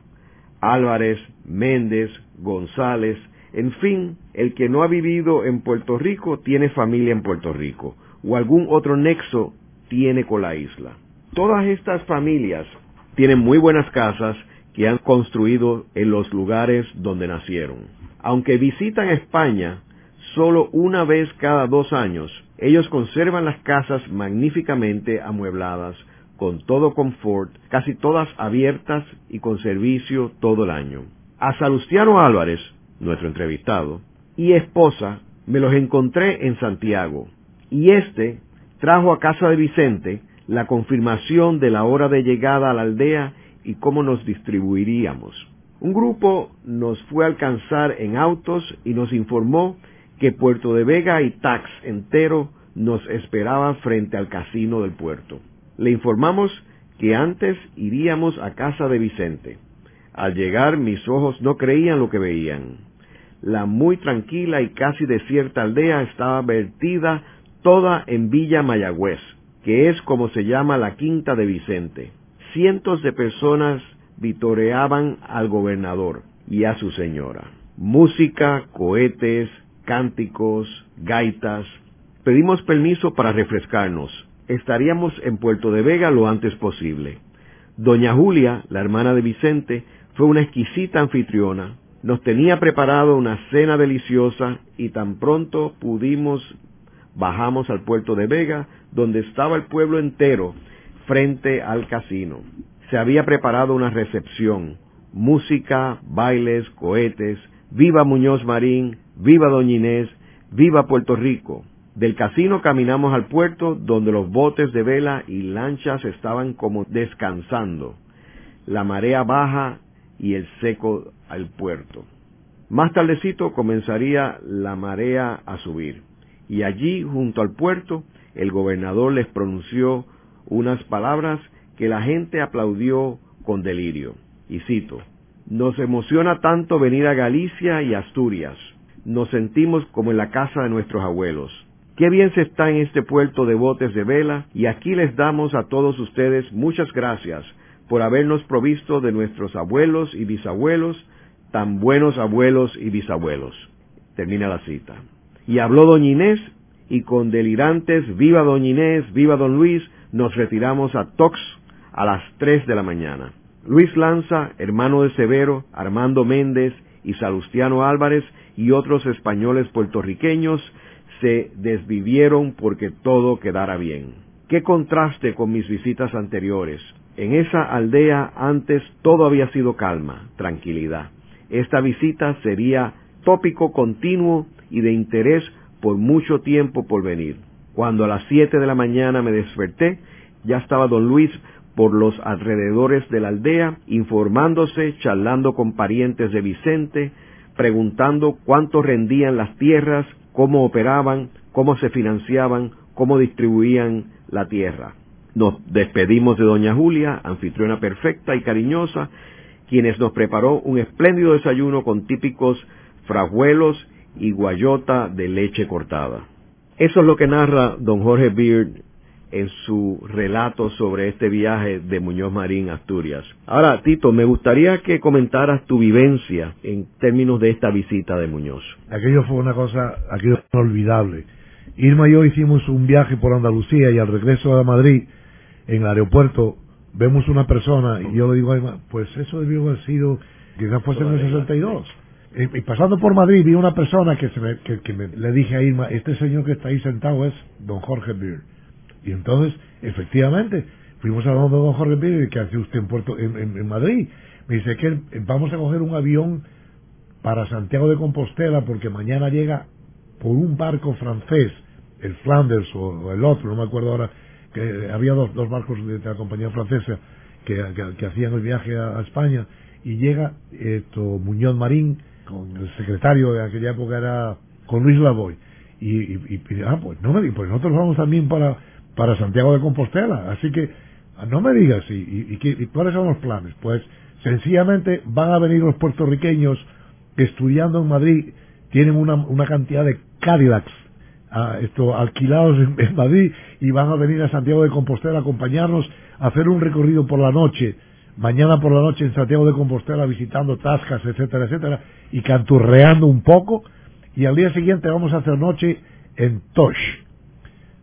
Álvarez, Méndez, González, en fin, el que no ha vivido en Puerto Rico tiene familia en Puerto Rico, o algún otro nexo tiene con la isla. Todas estas familias tienen muy buenas casas que han construido en los lugares donde nacieron. Aunque visitan España solo una vez cada dos años, ellos conservan las casas magníficamente amuebladas, con todo confort, casi todas abiertas y con servicio todo el año. A Salustiano Álvarez, nuestro entrevistado, y esposa, me los encontré en Santiago, y éste trajo a casa de Vicente la confirmación de la hora de llegada a la aldea y cómo nos distribuiríamos. Un grupo nos fue a alcanzar en autos y nos informó que Puerto de Vega y Tax entero nos esperaban frente al casino del puerto. Le informamos que antes iríamos a casa de Vicente. Al llegar mis ojos no creían lo que veían. La muy tranquila y casi desierta aldea estaba vertida toda en Villa Mayagüez, que es como se llama la quinta de Vicente. Cientos de personas vitoreaban al gobernador y a su señora. Música, cohetes, cánticos, gaitas. Pedimos permiso para refrescarnos. Estaríamos en Puerto de Vega lo antes posible. Doña Julia, la hermana de Vicente, fue una exquisita anfitriona. Nos tenía preparado una cena deliciosa y tan pronto pudimos bajamos al puerto de Vega, donde estaba el pueblo entero frente al casino. Se había preparado una recepción, música, bailes, cohetes, viva Muñoz Marín, viva Doña Inés, viva Puerto Rico. Del casino caminamos al puerto donde los botes de vela y lanchas estaban como descansando, la marea baja y el seco al puerto. Más tardecito comenzaría la marea a subir, y allí, junto al puerto, el gobernador les pronunció unas palabras que la gente aplaudió con delirio. Y cito, Nos emociona tanto venir a Galicia y Asturias. Nos sentimos como en la casa de nuestros abuelos. Qué bien se está en este puerto de botes de vela y aquí les damos a todos ustedes muchas gracias por habernos provisto de nuestros abuelos y bisabuelos, tan buenos abuelos y bisabuelos. Termina la cita. Y habló doña Inés y con delirantes viva doña Inés, viva don Luis, nos retiramos a Tox a las tres de la mañana. Luis Lanza, hermano de Severo, Armando Méndez y Salustiano Álvarez y otros españoles puertorriqueños se desvivieron porque todo quedara bien. Qué contraste con mis visitas anteriores. En esa aldea antes todo había sido calma, tranquilidad. Esta visita sería tópico continuo y de interés por mucho tiempo por venir. Cuando a las siete de la mañana me desperté, ya estaba don Luis por los alrededores de la aldea, informándose, charlando con parientes de Vicente, preguntando cuánto rendían las tierras, cómo operaban, cómo se financiaban, cómo distribuían la tierra. Nos despedimos de doña Julia, anfitriona perfecta y cariñosa, quienes nos preparó un espléndido desayuno con típicos frajuelos y guayota de leche cortada. Eso es lo que narra don Jorge Beard en su relato sobre este viaje de Muñoz Marín a Asturias. Ahora, Tito, me gustaría que comentaras tu vivencia en términos de esta visita de Muñoz. Aquello fue una cosa, aquello inolvidable. Irma y yo hicimos un viaje por Andalucía y al regreso a Madrid, en el aeropuerto, vemos una persona y yo le digo a Irma, pues eso debió haber sido, quizás fuese en el 62. Y, pasando por Madrid vi una persona que, se me, que, me, le dije a Irma, este señor que está ahí sentado es don Jorge Beard y entonces, efectivamente, fuimos a donde don Jorge Pérez, que hace usted en, Puerto, en, Madrid. Me dice que vamos a coger un avión para Santiago de Compostela porque mañana llega por un barco francés, el Flanders o, el otro, no me acuerdo ahora, que había dos, dos barcos de, la compañía francesa que, que, hacían el viaje a, España y llega esto Muñoz Marín con el secretario de aquella época era con Luis Lavoy y, y, ah pues no me pues nosotros vamos también para para Santiago de Compostela. Así que ah, no me digas, ¿y, y, cuáles son los planes? Pues sencillamente van a venir los puertorriqueños que estudiando en Madrid tienen una, una cantidad de Cadillacs ah, esto, alquilados en, Madrid y van a venir a Santiago de Compostela a acompañarnos a hacer un recorrido por la noche, mañana por la noche en Santiago de Compostela visitando tascas, etcétera, etcétera, y canturreando un poco, y al día siguiente vamos a hacer noche en Tosh,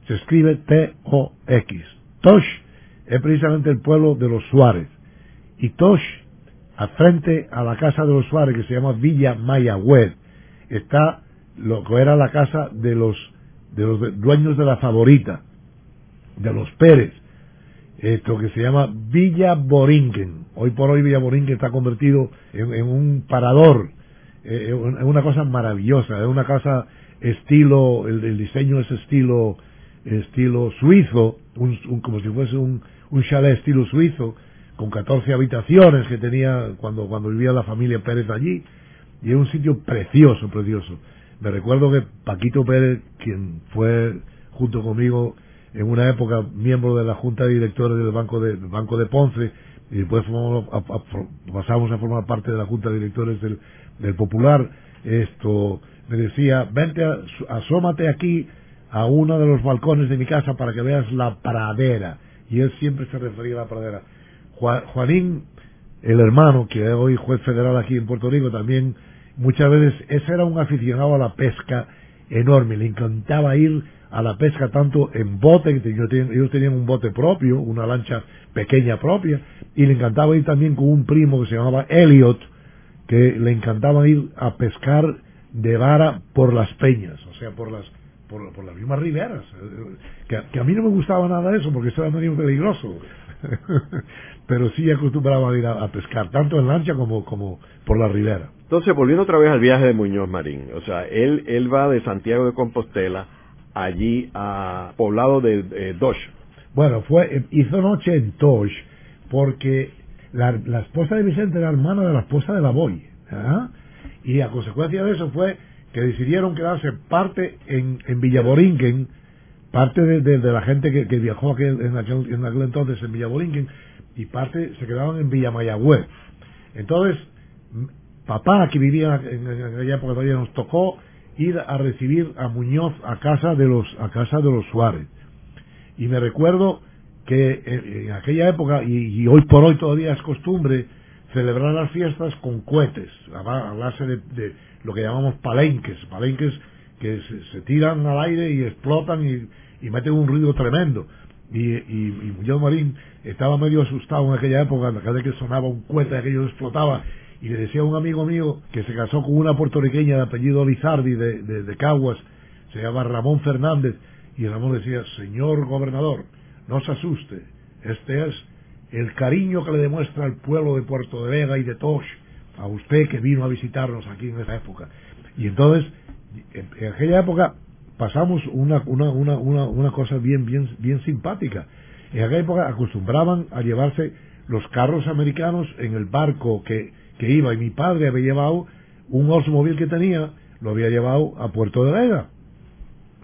se escribe T-O-X. Tosh es precisamente el pueblo de los Suárez. Y Tosh, al frente a la casa de los Suárez, que se llama Villa Mayagüez, está lo que era la casa de los, de los dueños de la favorita, de los Pérez, esto que se llama Villa Boringen. Hoy por hoy Villa Boringen está convertido en, un parador, eh, en una cosa maravillosa, es una casa estilo, el diseño es estilo estilo suizo, un, como si fuese un, un chalet estilo suizo, con 14 habitaciones que tenía cuando, cuando vivía la familia Pérez allí, y es un sitio precioso, precioso. Me recuerdo que Paquito Pérez, quien fue junto conmigo en una época miembro de la Junta de Directores del Banco de, Banco de Ponce, y después pasamos a formar parte de la Junta de Directores del, Popular, esto me decía, vente, asómate aquí a uno de los balcones de mi casa para que veas la pradera. Y él siempre se refería a la pradera. Juanín, el hermano, que es hoy juez federal aquí en Puerto Rico, también muchas veces, ese era un aficionado a la pesca enorme, le encantaba ir a la pesca tanto en bote, ellos tenían un bote propio, una lancha pequeña propia, y le encantaba ir también con un primo que se llamaba Elliot, que le encantaba ir a pescar de vara por las peñas, o sea, por las por, por las mismas riberas. Que, a mí no me gustaba nada eso porque eso era muy peligroso. Pero sí acostumbraba a ir a, pescar, tanto en lancha como, como por la ribera. Entonces, volviendo otra vez al viaje de Muñoz Marín, o sea, él, él va de Santiago de Compostela allí a poblado de eh, Dosh. Bueno, fue, hizo noche en Tosh porque la, esposa de Vicente era hermana de la esposa de la Boy. Y a consecuencia de eso fue que decidieron quedarse parte en, en Villaborinquen, parte de, la gente que, viajó aquel, en, aquel, entonces en Villaborinquen, y parte se quedaban en Villamayagüez. Entonces, papá que vivía en, aquella época todavía nos tocó ir a recibir a Muñoz a casa de los a casa de los Suárez. Y me recuerdo que en, aquella época y, hoy por hoy todavía es costumbre celebrar las fiestas con cohetes hablarse de, de lo que llamamos palenques palenques que se, tiran al aire y explotan y, y meten un ruido tremendo. Y, y, y Muñoz Marín estaba medio asustado en aquella época, cada vez que sonaba un cohete aquello explotaba y le decía a un amigo mío que se casó con una puertorriqueña de apellido Lizardi de, de, Caguas, se llama Ramón Fernández, y Ramón decía, señor gobernador, no se asuste, este es el cariño que le demuestra el pueblo de Puerto de Vega y de Tosh a usted que vino a visitarnos aquí en esa época. Y entonces, en, aquella época pasamos una, una, una, una, cosa bien, bien, bien simpática. En aquella época acostumbraban a llevarse los carros americanos en el barco que que iba y mi padre había llevado un Oldsmobile que tenía, lo había llevado a Puerto de Vega.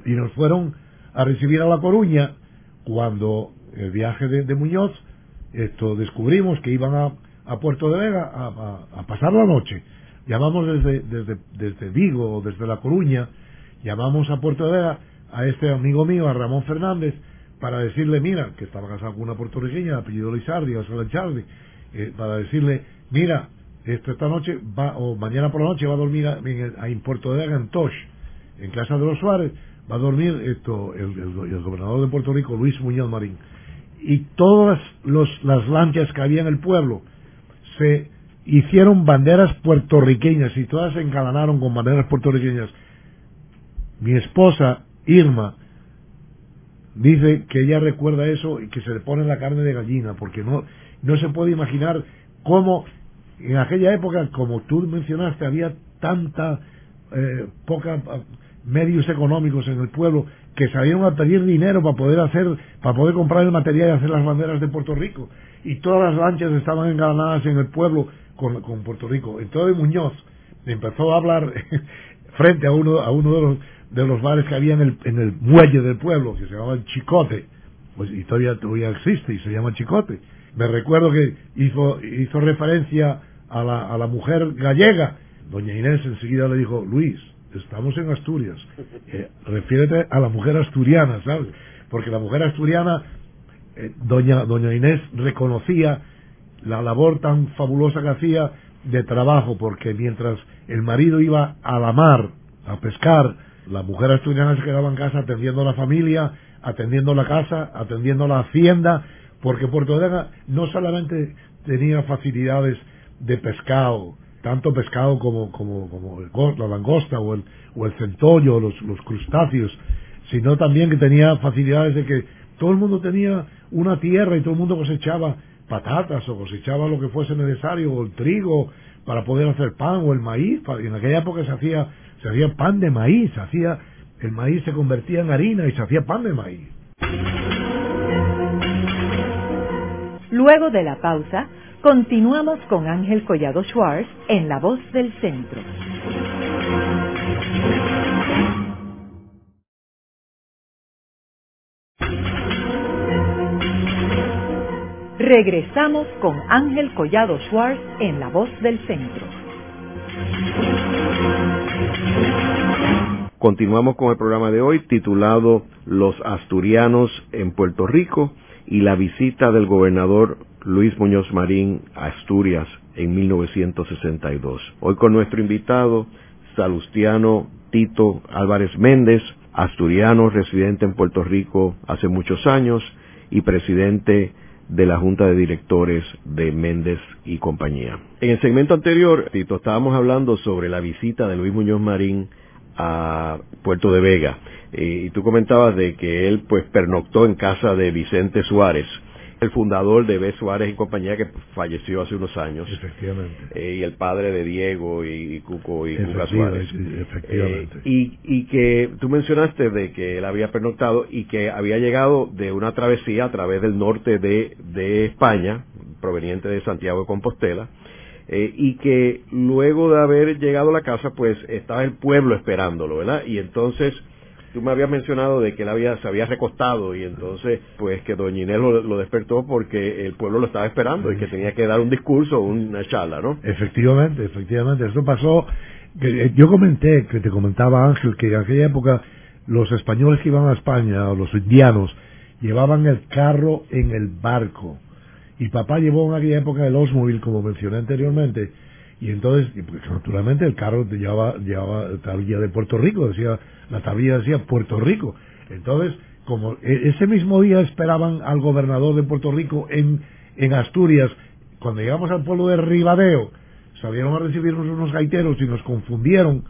Y nos fueron a recibir a La Coruña cuando el viaje de, Muñoz, esto descubrimos que iban a, a Puerto de Vega a, pasar la noche. Llamamos desde, desde, desde Vigo o desde La Coruña, llamamos a Puerto de Vega a este amigo mío, a Ramón Fernández, para decirle, mira, que estaba casado con una puertorriqueña, apellido Lizardi, o Charlie, eh, para decirle, mira, esta noche va, o mañana por la noche va a dormir a, en, Puerto de en Tosh, en Casa de los Suárez, va a dormir esto, el, gobernador de Puerto Rico, Luis Muñoz Marín. Y todas las lanchas que había en el pueblo se hicieron banderas puertorriqueñas y todas se encalanaron con banderas puertorriqueñas. Mi esposa, Irma, dice que ella recuerda eso y que se le pone la carne de gallina, porque no, no se puede imaginar cómo en aquella época, como tú mencionaste, había tanta eh, poca eh, medios económicos en el pueblo que salieron a pedir dinero para poder hacer, para poder comprar el material y hacer las banderas de Puerto Rico. Y todas las lanchas estaban engalanadas en el pueblo con, con Puerto Rico. Entonces Muñoz empezó a hablar frente a uno, a uno de los, de los bares que había en el, en el muelle del pueblo, que se llamaba Chicote, pues y todavía, todavía existe y se llama Chicote. Me recuerdo que hizo, hizo referencia a la, a la mujer gallega. Doña Inés enseguida le dijo, Luis, estamos en Asturias, eh, refiérete a la mujer asturiana, ¿sabes? Porque la mujer asturiana, eh, doña, doña Inés reconocía la labor tan fabulosa que hacía de trabajo, porque mientras el marido iba a la mar a pescar, la mujer asturiana se quedaba en casa atendiendo a la familia, atendiendo la casa, atendiendo la hacienda, porque Puerto Vega no solamente tenía facilidades de pescado, tanto pescado como, como, como la langosta o el, o el centollo, los, los crustáceos, sino también que tenía facilidades de que todo el mundo tenía una tierra y todo el mundo cosechaba patatas o cosechaba lo que fuese necesario, o el trigo para poder hacer pan o el maíz. En aquella época se hacía, se hacía pan de maíz, se hacía, el maíz se convertía en harina y se hacía pan de maíz. Luego de la pausa, Continuamos con Ángel Collado Schwartz en La Voz del Centro. Regresamos con Ángel Collado Schwartz en La Voz del Centro. Continuamos con el programa de hoy titulado Los asturianos en Puerto Rico y la visita del gobernador Luis Muñoz Marín Asturias en 1962. Hoy con nuestro invitado, Salustiano Tito Álvarez Méndez, asturiano residente en Puerto Rico hace muchos años y presidente de la Junta de Directores de Méndez y compañía. En el segmento anterior, Tito, estábamos hablando sobre la visita de Luis Muñoz Marín a Puerto de Vega. Eh, y tú comentabas de que él pues pernoctó en casa de Vicente Suárez, el fundador de B. Suárez y compañía que falleció hace unos años. Efectivamente. Eh, y el padre de Diego y, Cuco y Cuca Suárez. Efectivamente. Eh, y, y que tú mencionaste de que él había pernoctado y que había llegado de una travesía a través del norte de, de España, proveniente de Santiago de Compostela, eh, y que luego de haber llegado a la casa, pues estaba el pueblo esperándolo, ¿verdad? Y entonces Tú me habías mencionado de que él había, se había recostado y entonces, pues que Doña Inés lo, despertó porque el pueblo lo estaba esperando y que tenía que dar un discurso, una charla, ¿no? Efectivamente, efectivamente. Eso pasó. Eh, yo comenté, que te comentaba Ángel, que en aquella época los españoles que iban a España, o los indianos, llevaban el carro en el barco. Y papá llevó en aquella época el Osmobile, como mencioné anteriormente, y entonces, naturalmente el carro llevaba, llevaba tablilla de Puerto Rico, decía, la tablilla decía Puerto Rico. Entonces, como e, ese mismo día esperaban al gobernador de Puerto Rico en, en Asturias, cuando llegamos al pueblo de Ribadeo, salieron a recibirnos unos gaiteros y nos confundieron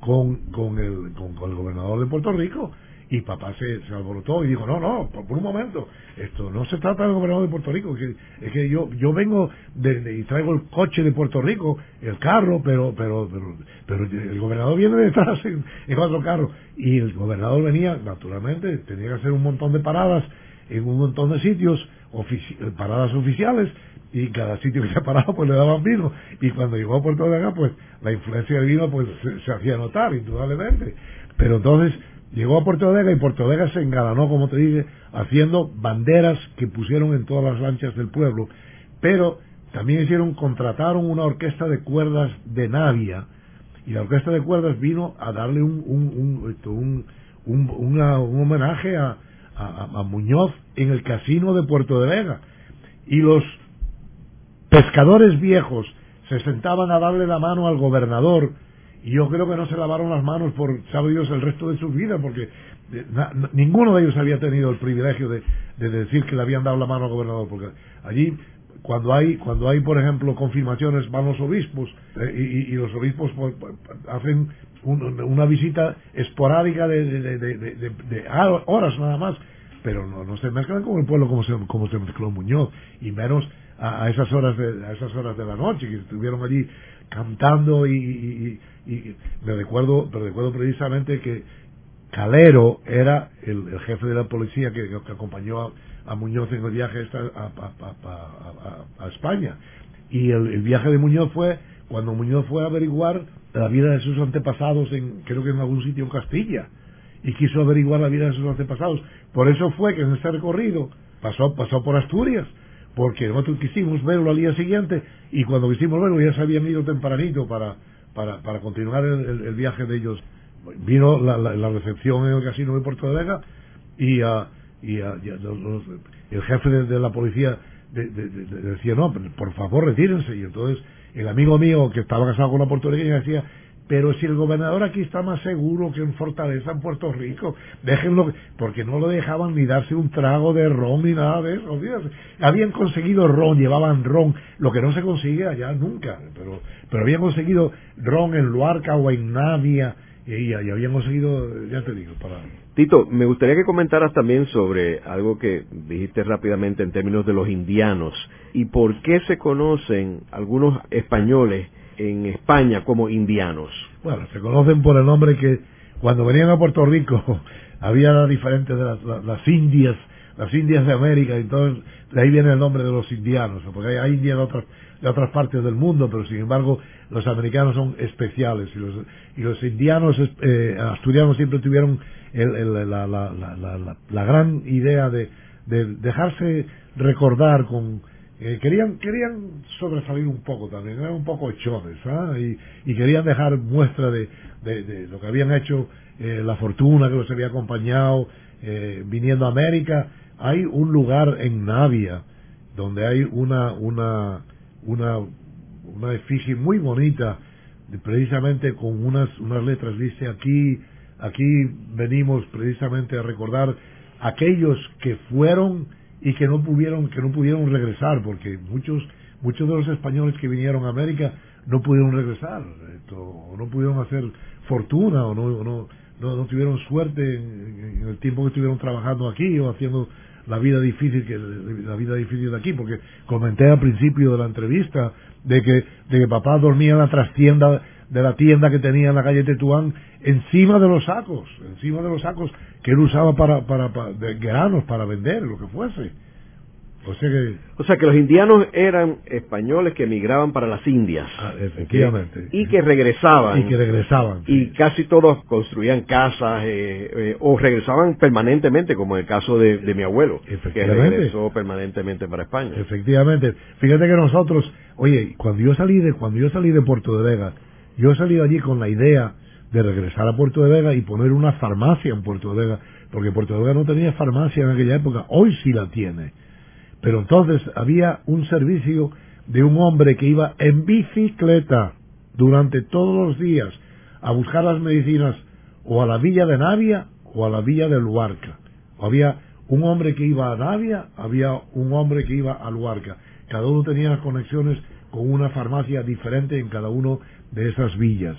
con, con, el, con el gobernador de Puerto Rico y papá se, alborotó y dijo, no, no, por, un momento, esto no se trata del gobernador de Puerto Rico, es que yo yo vengo de, y traigo el coche de Puerto Rico, el carro, pero pero pero, el gobernador viene detrás en, en otro carro. Y el gobernador venía, naturalmente, tenía que hacer un montón de paradas en un montón de sitios, paradas oficiales, y cada sitio que se paraba pues le daban vino y cuando llegó a Puerto Rico pues la influencia del vino pues se hacía notar indudablemente pero entonces Llegó a Puerto Vega y Puerto Vega se engalanó, como te dije, haciendo banderas que pusieron en todas las lanchas del pueblo, pero también hicieron, contrataron una orquesta de cuerdas de Navia, y la orquesta de cuerdas vino a darle un, un, un, un homenaje a, a, Muñoz en el casino de Puerto de Vega. Y los pescadores viejos se sentaban a darle la mano al gobernador y yo creo que no se lavaron las manos por, sabe Dios, el resto de sus vidas, porque eh, ninguno de ellos había tenido el privilegio de, decir que le habían dado la mano al gobernador, porque allí cuando hay, cuando hay por ejemplo, confirmaciones, van los obispos eh, y, los obispos pues, pues, hacen una visita esporádica de, horas nada más, pero no, se mezclan con el pueblo como se, como se mezcló Muñoz, y menos a, esas horas de, a esas horas de la noche, que estuvieron allí cantando y, me recuerdo, me recuerdo precisamente que Calero era el, jefe de la policía que, acompañó a, Muñoz en el viaje a, España. Y el, viaje de Muñoz fue cuando Muñoz fue a averiguar la vida de sus antepasados, en, creo que en algún sitio en Castilla, y quiso averiguar la vida de sus antepasados. Por eso fue que en este recorrido pasó, pasó por Asturias, porque nosotros quisimos verlo al día siguiente, y cuando quisimos verlo ya se habían ido tempranito para, para, para continuar el, viaje de ellos. Vino la, la, recepción en el casino de Puerto de Vega y, y, el jefe de, la policía decía, no, por favor retírense. Y entonces el amigo mío que estaba casado con una puertorriqueña decía, pero si el gobernador aquí está más seguro que en Fortaleza, en Puerto Rico, déjenlo, porque no lo dejaban ni darse un trago de ron ni nada de eso. Habían conseguido ron, llevaban ron, lo que no se consigue allá nunca, pero, pero habían conseguido ron en Luarca o en Navia, y, habían conseguido, ya te digo, para... Tito, me gustaría que comentaras también sobre algo que dijiste rápidamente en términos de los indianos y por qué se conocen algunos españoles en España como indianos? Bueno, se conocen por el nombre que cuando venían a Puerto Rico había diferentes de las, indias, las indias de América, entonces de ahí viene el nombre de los indianos, porque hay, indias de otras, de otras partes del mundo, pero sin embargo los americanos son especiales y los, y los indianos eh, asturianos siempre tuvieron la, la, gran idea de, de dejarse recordar con eh, querían querían sobresalir un poco también, eran un poco chones, ¿ah? y, querían dejar muestra de, de, lo que habían hecho, eh, la fortuna que los había acompañado eh, viniendo a América. Hay un lugar en Navia donde hay una una una una efigie muy bonita, precisamente con unas unas letras dice aquí aquí venimos precisamente a recordar aquellos que fueron y que no pudieron que no pudieron regresar porque muchos muchos de los españoles que vinieron a América no pudieron regresar o no pudieron hacer fortuna o no no no, tuvieron suerte en, el tiempo que estuvieron trabajando aquí o haciendo la vida difícil que la vida difícil de aquí porque comenté al principio de la entrevista de que de que papá dormía en la trastienda de la tienda que tenía en la calle Tetuán encima de los sacos, encima de los sacos que él usaba para, para, de granos para vender, lo que fuese. O sea, que, o sea que los indianos eran españoles que emigraban para las Indias. Ah, efectivamente. Y que regresaban. Y que regresaban. Y casi todos construían casas eh, eh, o regresaban permanentemente, como en el caso de, mi abuelo, que regresó permanentemente para España. Efectivamente. Fíjate que nosotros, oye, cuando yo salí de cuando yo salí de Puerto de Vega, yo salí allí con la idea de regresar a Puerto de Vega y poner una farmacia en Puerto de Vega, porque Puerto de Vega no tenía farmacia en aquella época, hoy sí la tiene pero entonces había un servicio de un hombre que iba en bicicleta durante todos los días a buscar las medicinas o a la villa de Navia o a la villa de Luarca. Había un hombre que iba a Navia, había un hombre que iba a Luarca. Cada uno tenía conexiones con una farmacia diferente en cada uno de esas villas.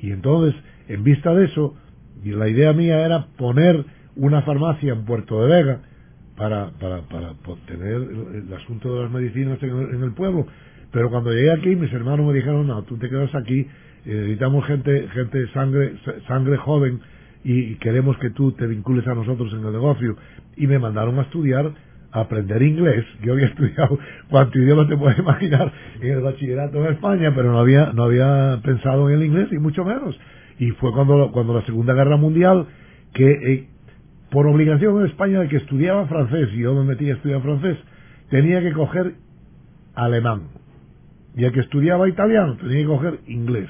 Y entonces, en vista de eso, la idea mía era poner una farmacia en Puerto de Vega, para, para, para tener el, asunto de las medicinas en, el pueblo. Pero cuando llegué aquí, mis hermanos me dijeron, no, tú te quedas aquí, eh, necesitamos gente, gente sangre, sangre joven y queremos que tú te vincules a nosotros en el negocio. Y me mandaron a estudiar, aprender inglés. Yo había estudiado cuánto idioma te puedes imaginar en el bachillerato en España, pero no había, no había pensado en el inglés y mucho menos. Y fue cuando, cuando la Segunda Guerra Mundial, que eh, por obligación en España el que estudiaba francés, y yo me metí a estudiar francés, tenía que coger alemán. Y el que estudiaba italiano tenía que coger inglés.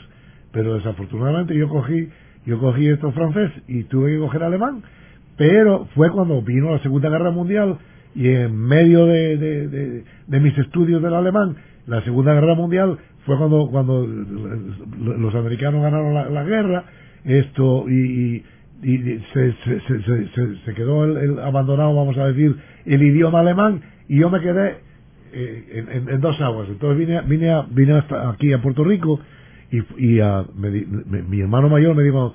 Pero desafortunadamente yo cogí, yo cogí esto francés y tuve que coger alemán. Pero fue cuando vino la Segunda Guerra Mundial y en medio de, mis estudios del alemán, la Segunda Guerra Mundial fue cuando, cuando los americanos ganaron la, guerra, esto, y y se, se, se, se quedó el, abandonado, vamos a decir, el idioma alemán y yo me quedé eh, en, dos aguas. Entonces vine, vine, vine hasta aquí a Puerto Rico y, y mi hermano mayor me dijo,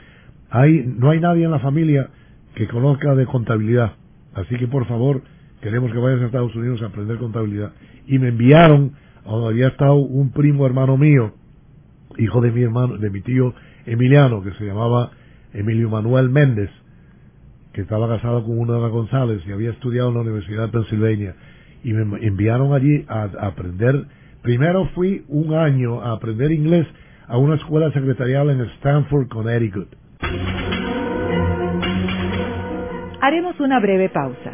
hay, no hay nadie en la familia que conozca de contabilidad, así que por favor queremos que vayas a Estados Unidos a aprender contabilidad. Y me enviaron a donde había estado un primo hermano mío, hijo de mi hermano, de mi tío Emiliano, que se llamaba Emilio Manuel Méndez, que estaba casado con una las González y había estudiado en la Universidad de Pensilvania, y me enviaron allí a, aprender. Primero fui un año a aprender inglés a una escuela secretarial en Stanford, Connecticut. Haremos una breve pausa,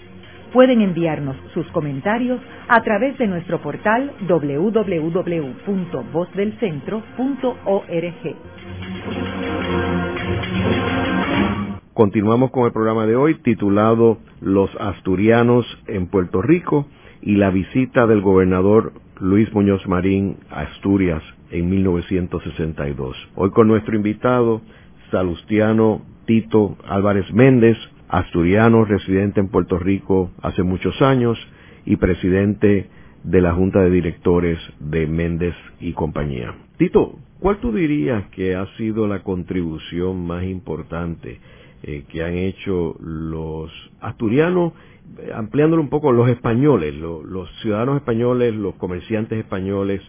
Pueden enviarnos sus comentarios a través de nuestro portal www.vozdelcentro.org. Continuamos con el programa de hoy titulado Los asturianos en Puerto Rico y la visita del gobernador Luis Muñoz Marín a Asturias en 1962. Hoy con nuestro invitado, Salustiano Tito Álvarez Méndez, asturiano residente en Puerto Rico hace muchos años y presidente de la Junta de Directores de Méndez y compañía. Tito, ¿cuál tú dirías que ha sido la contribución más importante eh, que han hecho los asturianos, eh, ampliándolo un poco, los españoles, los ciudadanos españoles, los comerciantes españoles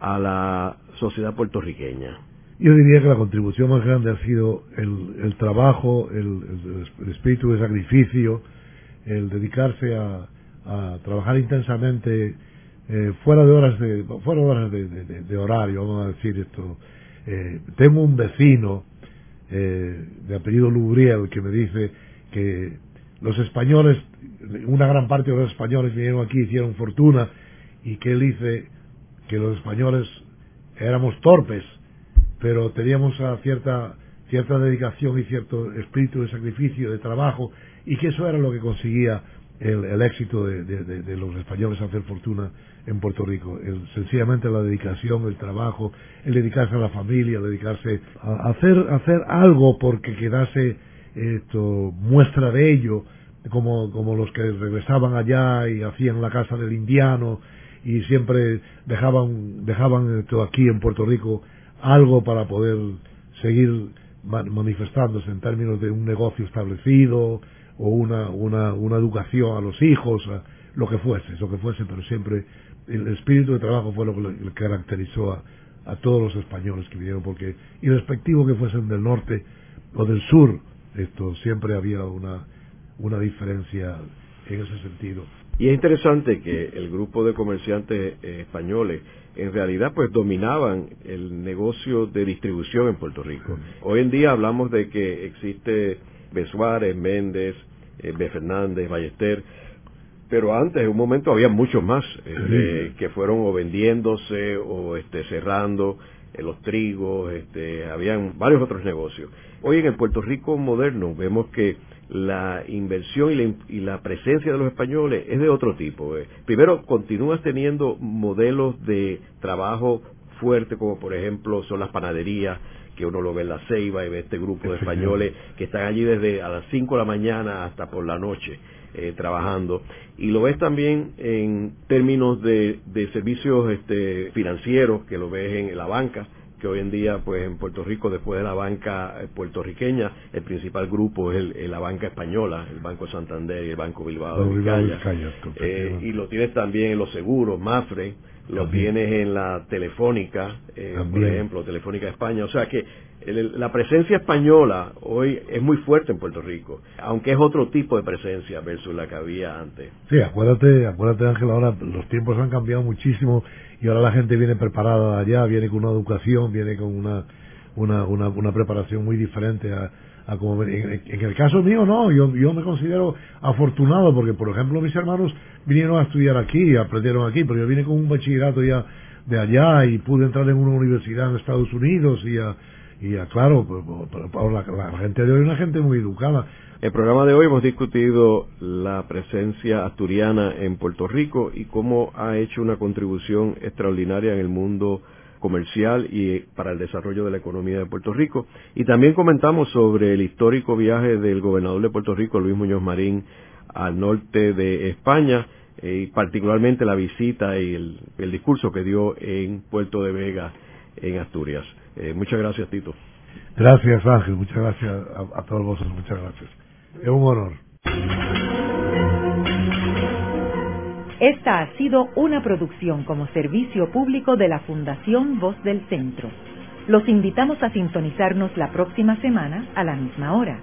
a la sociedad puertorriqueña? Yo diría que la contribución más grande ha sido el, trabajo, el, espíritu de sacrificio, el dedicarse a, trabajar intensamente eh, fuera de horas de fuera de horas de, horario, vamos a decir esto. tengo un vecino eh, de apellido Lubriel, que me dice que los españoles, una gran parte de los españoles vinieron aquí, hicieron fortuna, y que él dice que los españoles éramos torpes, pero teníamos cierta, cierta dedicación y cierto espíritu de sacrificio, de trabajo, y que eso era lo que conseguía el, éxito de, los españoles a hacer fortuna en Puerto Rico. sencillamente la dedicación, el trabajo, el dedicarse a la familia, el dedicarse a hacer, hacer algo porque quedase esto, muestra de ello, como, como los que regresaban allá y hacían la casa del indiano, y siempre dejaban, dejaban esto aquí en Puerto Rico algo para poder seguir manifestándose en términos de un negocio establecido o una, una, una educación a los hijos, lo que fuese, lo que fuese, pero siempre el espíritu de trabajo fue lo que caracterizó a, a todos los españoles que vinieron, porque irrespectivo que fuesen del norte o del sur, esto siempre había una, una diferencia en ese sentido. Y es interesante que el grupo de comerciantes eh, españoles en realidad pues dominaban el negocio de distribución en Puerto Rico. Hoy en día hablamos de que existe B. Suárez, Méndez, eh, B. Fernández, Ballester, pero antes en un momento había muchos más este, que fueron o vendiéndose o este, cerrando los trigos, este, habían varios otros negocios. Hoy en el Puerto Rico moderno vemos que la inversión y la, presencia de los españoles es de otro tipo. Eh. Primero, continúas teniendo modelos de trabajo fuerte, como por ejemplo son las panaderías, que uno lo ve en la ceiba y ve este grupo de españoles que están allí desde a las 5 de la mañana hasta por la noche eh, trabajando. Y lo ves también en términos de, servicios este, financieros, que lo ves en la banca, que hoy en día, pues en Puerto Rico, después de la banca eh, puertorriqueña, el principal grupo es la banca española, el Banco Santander y el Banco Bilbao de eh, y lo tienes también en los seguros, Mafre, lo tienes en la telefónica, eh, por ejemplo, Telefónica España. O sea que la presencia española hoy es muy fuerte en Puerto Rico, aunque es otro tipo de presencia versus la que había antes. Sí, acuérdate, acuérdate Ángel, ahora los tiempos han cambiado muchísimo y ahora la gente viene preparada allá, viene con una educación, viene con una, una, una, preparación muy diferente a, a como en, en, el caso mío no, yo, yo me considero afortunado porque por ejemplo mis hermanos vinieron a estudiar aquí, aprendieron aquí, pero yo vine con un bachillerato ya de allá y pude entrar en una universidad en Estados Unidos y a, y claro, pues, pues, la, la, gente de hoy es una gente muy educada. El programa de hoy hemos discutido la presencia asturiana en Puerto Rico y cómo ha hecho una contribución extraordinaria en el mundo comercial y para el desarrollo de la economía de Puerto Rico. Y también comentamos sobre el histórico viaje del gobernador de Puerto Rico, Luis Muñoz Marín, al norte de España, eh, y particularmente la visita y el discurso que dio en Puerto de Vega, en Asturias. Eh, muchas gracias, Tito. Gracias, Ángel. Muchas gracias a, todos vosotros. Muchas gracias. Es un honor. Esta ha sido una producción como servicio público de la Fundación Voz del Centro. Los invitamos a sintonizarnos la próxima semana a la misma hora.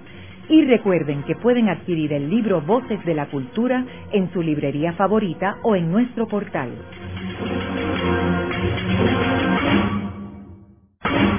Y recuerden que pueden adquirir el libro Voces de la Cultura en su librería favorita o en nuestro portal.